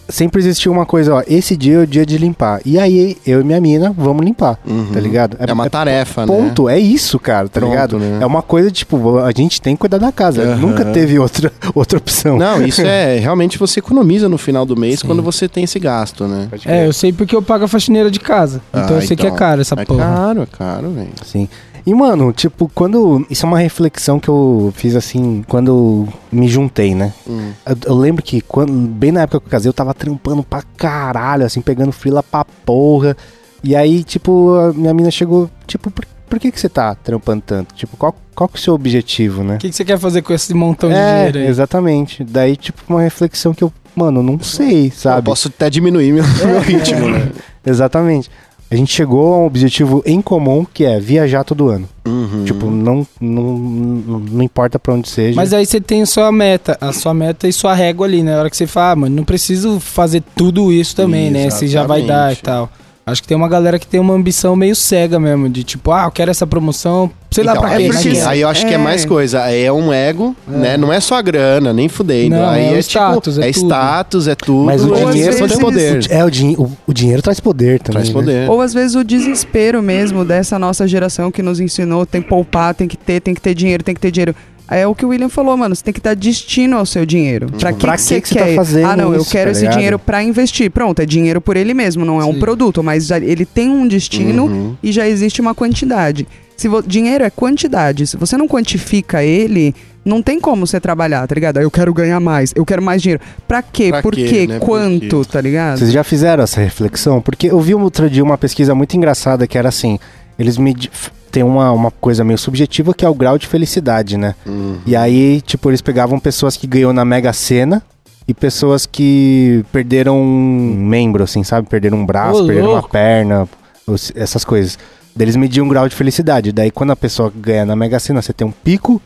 sempre existiu uma coisa, ó, esse dia é o dia de limpar. E aí, eu e minha mina, vamos limpar, Uhum. tá ligado? É uma tarefa, né? Ponto, é isso, cara, tá Pronto, ligado? né? É uma coisa, tipo, a gente tem que cuidar da casa. Aham. Nunca teve outra, outra opção. Não, isso é realmente você economiza no final do mês Sim. quando você tem esse gasto, né? É, eu sei porque eu pago a faxineira de casa. Então Ah, eu sei que é então. caro essa É porra. caro, é caro, velho. Sim. E, mano, tipo, quando. Isso é uma reflexão que eu fiz assim, quando me juntei, né? Hum. Eu, eu lembro que, quando, bem na época que eu casei, eu tava trampando pra caralho, assim, pegando frila pra porra. E aí, tipo, a minha mina chegou, tipo, por, por que, que você tá trampando tanto? Tipo, qual, qual que é o seu objetivo, né? O que, que você quer fazer com esse montão de é, dinheiro aí? exatamente. Daí, tipo, uma reflexão que eu, mano, não sei, Eu sabe? posso até diminuir meu, meu ritmo, né? Exatamente. A gente chegou a um objetivo em comum que é viajar todo ano. Uhum. Tipo, não, não, não, não importa pra onde seja. Mas aí você tem sua meta, a sua meta e sua régua ali, né? A hora que você fala, ah, mano, não preciso fazer tudo isso também, né? Se já vai dar e Exatamente. tal. Acho que tem uma galera que tem uma ambição meio cega mesmo, de tipo, ah, eu quero essa promoção, sei lá Então, pra é quê, porque né? aí eu acho que é É. mais coisa. É um ego, né? Não é só a grana, nem fudendo. Não, aí é o é, status, tipo, é é, tudo. status, é tudo. Mas o Ou dinheiro traz poder. É, o, din o, o dinheiro traz poder também. Traz né? poder. Ou às vezes o desespero mesmo dessa nossa geração que nos ensinou, tem que poupar, tem que ter, tem que ter dinheiro, tem que ter dinheiro. É o que o William falou, mano. Você tem que dar destino ao seu dinheiro. Pra que, Pra que que você que você tá quer? fazendo ah, não, eu isso, quero tá esse ligado? dinheiro pra investir. Pronto, é dinheiro por ele mesmo, não é um Sim. produto, mas já- ele tem um destino Uhum. e já existe uma quantidade. Se dinheiro é quantidade, se você não quantifica ele, não tem como você trabalhar, tá ligado? Eu quero ganhar mais, eu quero mais dinheiro. Pra quê? Pra por quê, quê? né? Por Quanto, quê? tá ligado? Vocês já fizeram essa reflexão? Porque eu vi um outro dia uma pesquisa muito engraçada que era assim: eles f- tem uma, uma coisa meio subjetiva que é o grau de felicidade, né? Uhum. E aí, tipo, eles pegavam pessoas que ganhou na Mega Sena e pessoas que perderam um membro, assim, sabe? Perderam um braço, Ô, perderam uma louco. perna, os- essas coisas. Daí eles mediam um grau de felicidade. Daí, quando a pessoa ganha na Mega Sena, você tem um pico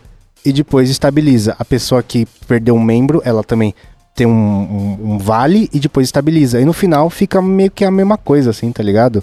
e depois estabiliza. A pessoa que perdeu um membro, ela também tem um, um- um vale e depois estabiliza. E no final fica meio que a mesma coisa, assim, tá ligado?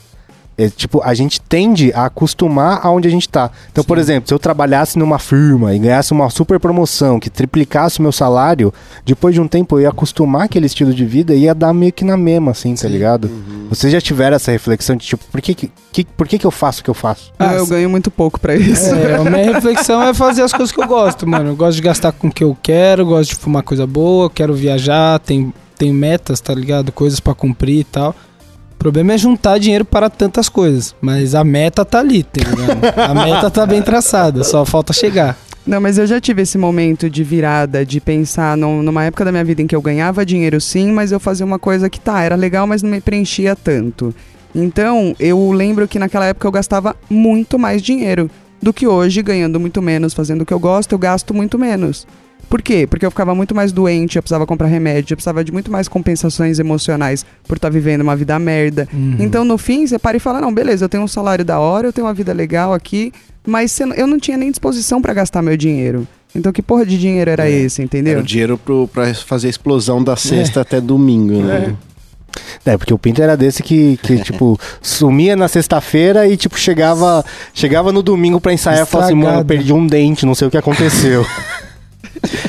É, tipo, a gente tende a acostumar aonde a gente tá. Então, por exemplo, se eu trabalhasse numa firma e ganhasse uma super promoção que triplicasse o meu salário, depois de um tempo eu ia acostumar aquele estilo de vida e ia dar meio que na mesma, assim, tá ligado? Vocês já tiveram essa reflexão de tipo, por que, que, que- por que, que eu faço o que eu faço? Ah, eu ganho muito pouco pra isso. É, a minha reflexão é fazer as coisas que eu gosto, mano. Eu gosto de gastar com o que eu quero, gosto de fumar coisa boa, quero viajar, tem, tem metas, tá ligado? Coisas pra cumprir e tal. O problema é juntar dinheiro para tantas coisas, mas a meta tá ali, tá ligado? A meta tá bem traçada, só falta chegar. Não, mas eu já tive esse momento de virada, de pensar num- numa época da minha vida em que eu ganhava dinheiro sim, mas eu fazia uma coisa que tá, era legal, mas não me preenchia tanto. Então, eu lembro que naquela época eu gastava muito mais dinheiro do que hoje, ganhando muito menos, fazendo o que eu gosto, eu gasto muito menos. Por quê? Porque eu ficava muito mais doente, eu precisava comprar remédio, eu precisava de muito mais compensações emocionais por estar vivendo uma vida merda. Uhum. Então, no fim, você para e fala: não, beleza, eu tenho um salário da hora, eu tenho uma vida legal aqui, mas eu não tinha nem disposição pra gastar meu dinheiro. Então, que porra de dinheiro era É. esse, entendeu? Era o dinheiro pro, pra fazer a explosão da sexta até domingo, né? É, porque o Pinto era desse que, que tipo, sumia na sexta-feira e, tipo, chegava, chegava no domingo pra ensaiar e falava assim, mano, perdi um dente, não sei o que aconteceu.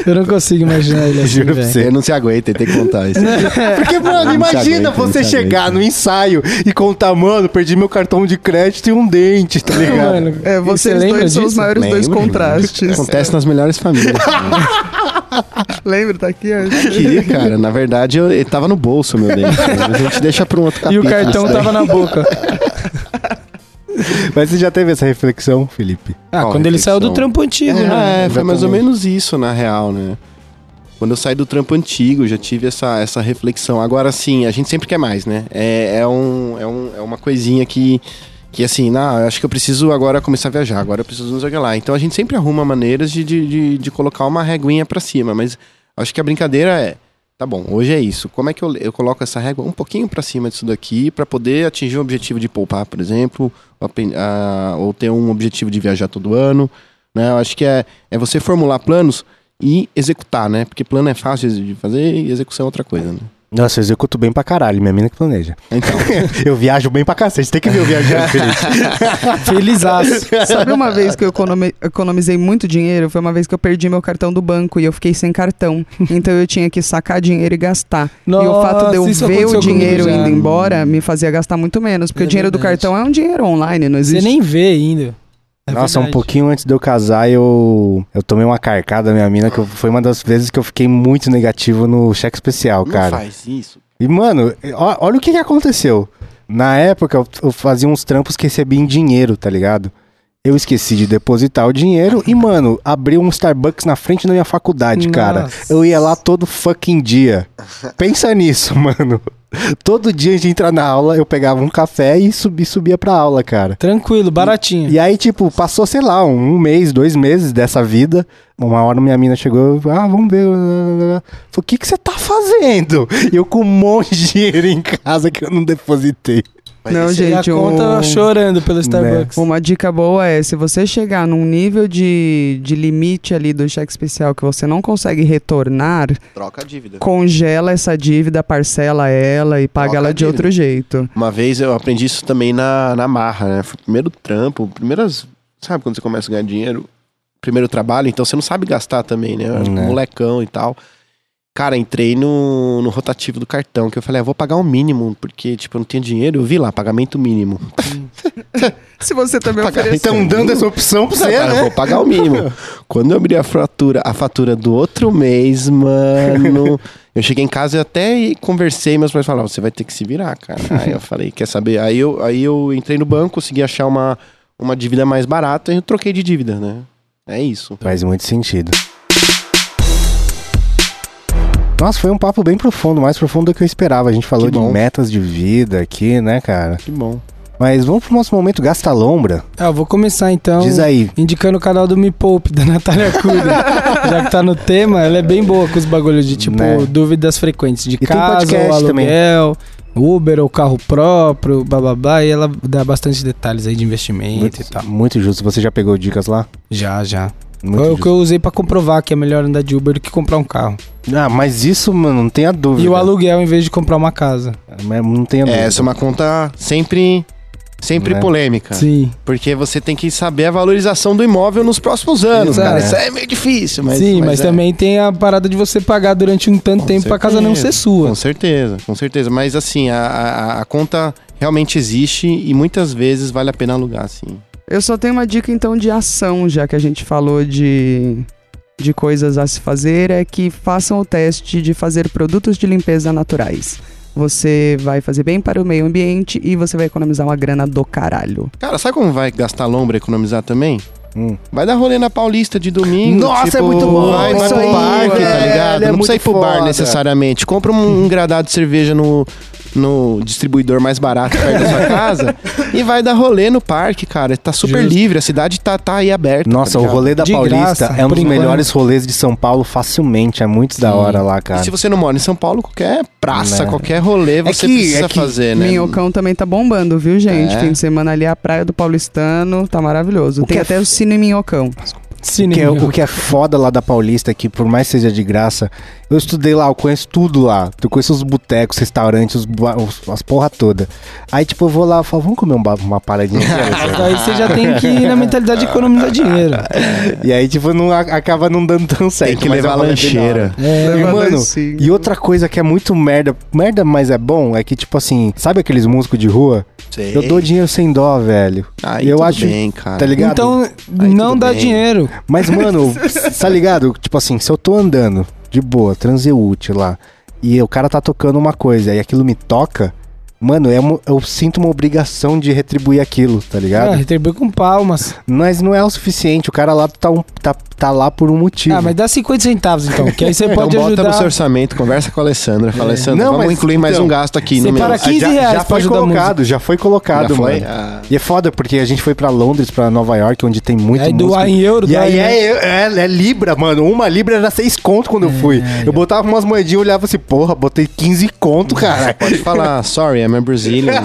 Eu não consigo imaginar ele assim, Juro pra você. Não se aguenta, tem que contar isso. Porque, mano, Não imagina aguenta, você chegar aguenta. no ensaio e contar, mano, perdi meu cartão de crédito e um dente, tá ligado? Mano, É, e vocês você lembra dois são os maiores dois Lembro, contrastes. Acontece nas melhores famílias. Lembra? Tá aqui, ó. Aqui, cara, na verdade, eu, ele tava no bolso, meu dente. A gente deixa pra um outro E capítulo. o cartão tava na boca. Mas você já teve essa reflexão, Felipe? Ah, Qual quando ele saiu do reflexão? trampo antigo, né? É, foi mais ou menos isso, na real, né? Quando eu saí do trampo antigo, já tive essa, essa reflexão. Agora, sim, a gente sempre quer mais, né? É, é, um, é, um, é uma coisinha que, que assim, não, eu acho que eu preciso agora começar a viajar, agora eu preciso não sei lá. Então a gente sempre arruma maneiras de, de, de, de colocar uma reguinha pra cima, mas acho que a brincadeira é, tá bom, hoje é isso. Como é que eu, eu coloco essa régua um pouquinho pra cima disso daqui pra poder atingir o objetivo de poupar, por exemplo, ou, ah, ou ter um objetivo de viajar todo ano, né? Eu acho que é, é você formular planos e executar, né? Porque plano é fácil de fazer e execução é outra coisa, né? Nossa, eu executo bem pra caralho, minha mina que planeja. Então, eu viajo bem pra cacete, tem que ver eu viajando, Felipe. Felizaço. Sabe uma vez que eu economi- economizei muito dinheiro? Foi uma vez que eu perdi meu cartão do banco e eu fiquei sem cartão. Então eu tinha que sacar dinheiro e gastar. e o fato de eu Nossa, ver o dinheiro indo embora me fazia gastar muito menos. Porque É o dinheiro do verdade. cartão é um dinheiro online, não Você existe. nem vê ainda. É Nossa, um verdade. pouquinho antes de eu casar, eu, eu tomei uma carcada da minha mina, que eu- foi uma das vezes que eu fiquei muito negativo no cheque especial, não cara. faz isso. E, mano, ó- olha o que, que aconteceu. Na época, eu, eu fazia uns trampos que recebia em dinheiro, tá ligado? Eu esqueci de depositar o dinheiro e, mano, abri um Starbucks na frente da minha faculdade, cara. Nossa. Eu ia lá todo fucking dia. Pensa nisso, mano. Todo dia antes de entrar na aula, eu pegava um café e subi, subia pra aula, cara. Tranquilo, baratinho. E aí, tipo, passou, sei lá, um, um mês, dois meses dessa vida. Uma hora minha mina chegou, ah, vamos ver. Falei, o que que você tá fazendo? E eu com um monte de dinheiro em casa que eu não depositei. Mas Não, esse- E a gente, conta o- chorando pelo Starbucks. Uma dica boa é, se você chegar num nível de, de limite ali do cheque especial que você não consegue retornar, Troca a dívida. congela essa dívida, parcela ela e paga Troca ela de outro jeito. Uma vez eu aprendi isso também na, na marra, né? Foi o primeiro trampo, primeiras. Sabe quando você começa a ganhar dinheiro? Primeiro trabalho, então você não sabe gastar também, né? Né. Molecão e tal. Cara, entrei no, no rotativo do cartão, que eu falei, ah, vou pagar o mínimo, porque, tipo, eu não tinha dinheiro. Eu vi lá, pagamento mínimo. Se você também oferecer... Estão dando essa opção pra você, cara, eu né? vou pagar o mínimo. Quando eu abri a fatura, a fatura do outro mês, mano. eu cheguei em casa e até conversei, meus pais falaram, você vai ter que se virar, cara. Aí eu falei, quer saber? Aí eu, aí eu entrei no banco, consegui achar uma, uma dívida mais barata e eu troquei de dívida, né? É isso. Faz muito sentido. Nossa, foi um papo bem profundo, mais profundo do que eu esperava. A gente falou de metas de vida aqui, né, cara? Que bom. Mas vamos pro nosso momento Gasta Lombra. Ah, eu vou começar então. Diz aí. Indicando o canal do Me Poupe, da Natália Cuda. Já que tá no tema, ela é bem boa com os bagulhos de tipo Né? dúvidas frequentes de tem casa, podcast ou também. aluguel, Uber ou carro próprio, bababá, e ela dá bastante detalhes aí de investimento Muito, e tal. muito justo. Você já pegou dicas lá? Já, já. Muito Foi o que eu usei pra comprovar que é melhor andar de Uber do que comprar um carro. Ah, mas isso, mano, não tenha dúvida. E o aluguel em vez de comprar uma casa. Mas Não tenha dúvida. É, essa é uma conta sempre. Sempre Né? polêmica. Sim. Porque você tem que saber a valorização do imóvel nos próximos anos, Exato. cara. Isso é meio difícil, mas. Sim, mas, é. também tem a parada de você pagar durante um tanto Com tempo pra casa não ser sua. Com certeza, com certeza. Mas assim, a, a, a conta realmente existe e muitas vezes vale a pena alugar, sim. Eu só tenho uma dica então de ação, já que a gente falou de, de coisas a se fazer, é que façam o teste de fazer produtos de limpeza naturais. Você vai fazer bem para o meio ambiente e você vai economizar uma grana do caralho. Cara, sabe como vai gastar lombra e economizar também? Hum. Vai dar rolê na Paulista de domingo. Nossa, tipo, é muito bom Vai, vai pro aí, parque, tá ligado? é não precisa ir pro bar foda. necessariamente. Compra um, um gradado de cerveja no, no distribuidor mais barato perto da sua casa e vai dar rolê no parque, cara. Tá super Justo. livre, a cidade tá, tá aí aberta. Nossa, tá o rolê da De Paulista graça, é um dos enquanto. melhores rolês de São Paulo facilmente. É muito da Sim. hora lá, E cara. se você não mora em São Paulo, qualquer praça, Né? qualquer rolê você que- precisa é que fazer, né? Minhocão também tá bombando, viu, gente? É. Fim de semana ali a praia do Paulistano, tá maravilhoso. O Tem é até o Cine Minhocão. O que, é, o que é foda lá da Paulista é que, por mais seja de graça, eu estudei lá, eu conheço tudo lá. Eu conheço os botecos, restaurantes, os, os- as porra toda. Aí, tipo, eu vou lá e falo, vamos comer um uma paradinha. aqui?" Aí você já tem que ir na mentalidade de economizar dinheiro. e aí, tipo, não, a- acaba não dando tão certo. Tem que levar uma lancheira. É, E, mano. E outra coisa que é muito merda, merda, mas é bom, é que, tipo assim, sabe aqueles músicos de rua? Sei. Eu dou dinheiro sem dó, velho. Aí eu tudo acho- bem, cara. Tá ligado? Então, Aí não dá bem. dinheiro. Mas, mano, tá ligado? Tipo assim, se eu tô andando de boa, transeúte lá, e o cara tá tocando uma coisa e aquilo me toca, mano, é uma- eu sinto uma obrigação de retribuir aquilo, tá Ah, ligado? retribui com palmas. Mas não é o suficiente, o cara lá tá, um- tá, tá lá por um motivo. Ah, mas dá 50 centavos então, que aí você Então pode bota no seu ajudar. orçamento, conversa com a Alessandra. Fala, Alessandra, Não, vamos mas, incluir mais então, um gasto aqui no mês. aqui. 15 já, reais já pra foi ajudar colocado, já foi colocado, Já foi? mano. Ah. E é foda, porque a gente foi pra Londres, pra Nova York, onde tem muito Aí músico. doar em euro, E aí né? é, é, é Libra, mano. Uma Libra era seis conto quando eu fui. Eu botava umas moedinhas e olhava assim, porra, botei 15 conto, cara. Pode falar, sorry, I'm a Brazilian.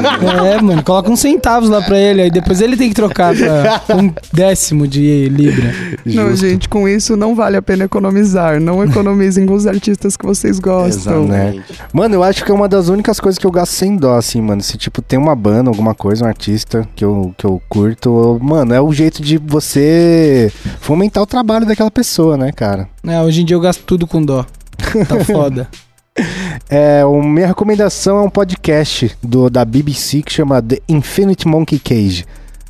É, mano, coloca uns centavos lá pra ele, aí depois ele tem que trocar pra um décimo de libra. Não, gente, com isso não vale a pena economizar. Não economizem com os artistas que vocês gostam. Exatamente. Mano, eu acho que é uma das únicas coisas que eu gasto sem dó, assim, mano. Se, tipo, tem uma banda, alguma coisa, um artista que eu, que eu curto, mano, é o jeito de você fomentar o trabalho daquela pessoa, né, cara? É, hoje em dia eu gasto tudo com dó. Tá foda. É, o, minha recomendação é um podcast do, da BBC que chama The Infinite Monkey Cage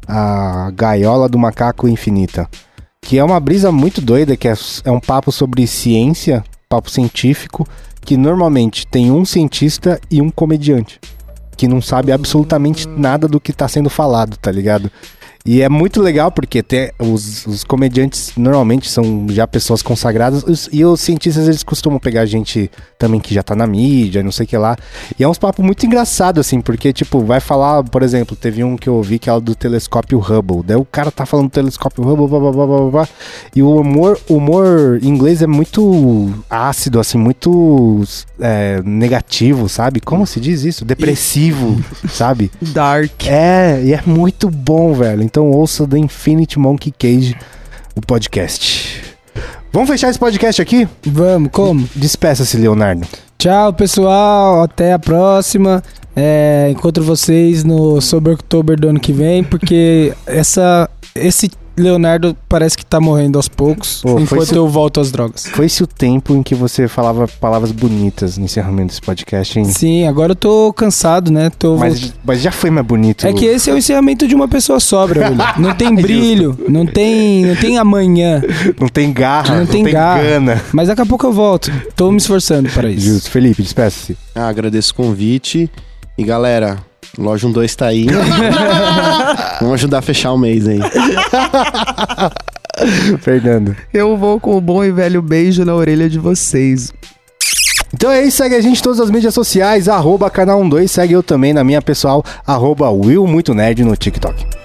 A Gaiola do Macaco Infinita. Que é uma brisa muito doida, que é, é um papo sobre ciência, papo científico, que normalmente tem um cientista e um comediante. Que não sabe absolutamente nada do que tá sendo falado, tá ligado? E é muito legal porque tem, os, os comediantes normalmente são já pessoas consagradas os- e os cientistas eles costumam pegar gente também que já tá na mídia, não sei o que lá. E é uns papos muito engraçado assim, porque tipo, vai falar, por exemplo, teve um que eu ouvi que é o do telescópio Hubble. Daí o cara tá falando do telescópio Hubble, blá, blá, blá, blá, blá, e o humor, humor em inglês é muito ácido, assim, muito é, negativo, sabe? Como se diz isso? Depressivo, sabe? Dark. É, e é muito bom, velho. Então ouça The Infinite Monkey Cage, o podcast. Vamos fechar esse podcast aqui? Vamos, como? Despeça-se, Leonardo. Tchau, pessoal. Até a próxima. É, encontro vocês no Sober October do ano que vem, porque essa, esse Leonardo parece que tá morrendo aos poucos, Pô, foi enquanto eu volto às drogas. Foi-se o tempo em que você falava palavras bonitas no encerramento desse podcast, hein? Sim, agora eu tô cansado, né? Tô Mas, mas já foi mais bonito. É que esse é o encerramento de uma pessoa sóbria, William. Não tem brilho, não tem, não tem amanhã. Não tem garra, Não não, tem tem, garra. gana. Mas daqui a pouco eu volto. Tô me esforçando para isso. Justo. Felipe, despeça-se. Ah, agradeço o convite. E galera, loja 12 tá aí. Vamos ajudar a fechar o mês aí. Fernando. Eu vou com o bom e velho beijo na orelha de vocês. Então é isso, segue a gente em todas as mídias sociais, arroba canal 12, segue eu também na minha pessoal, arroba Will Muito Nerd no TikTok.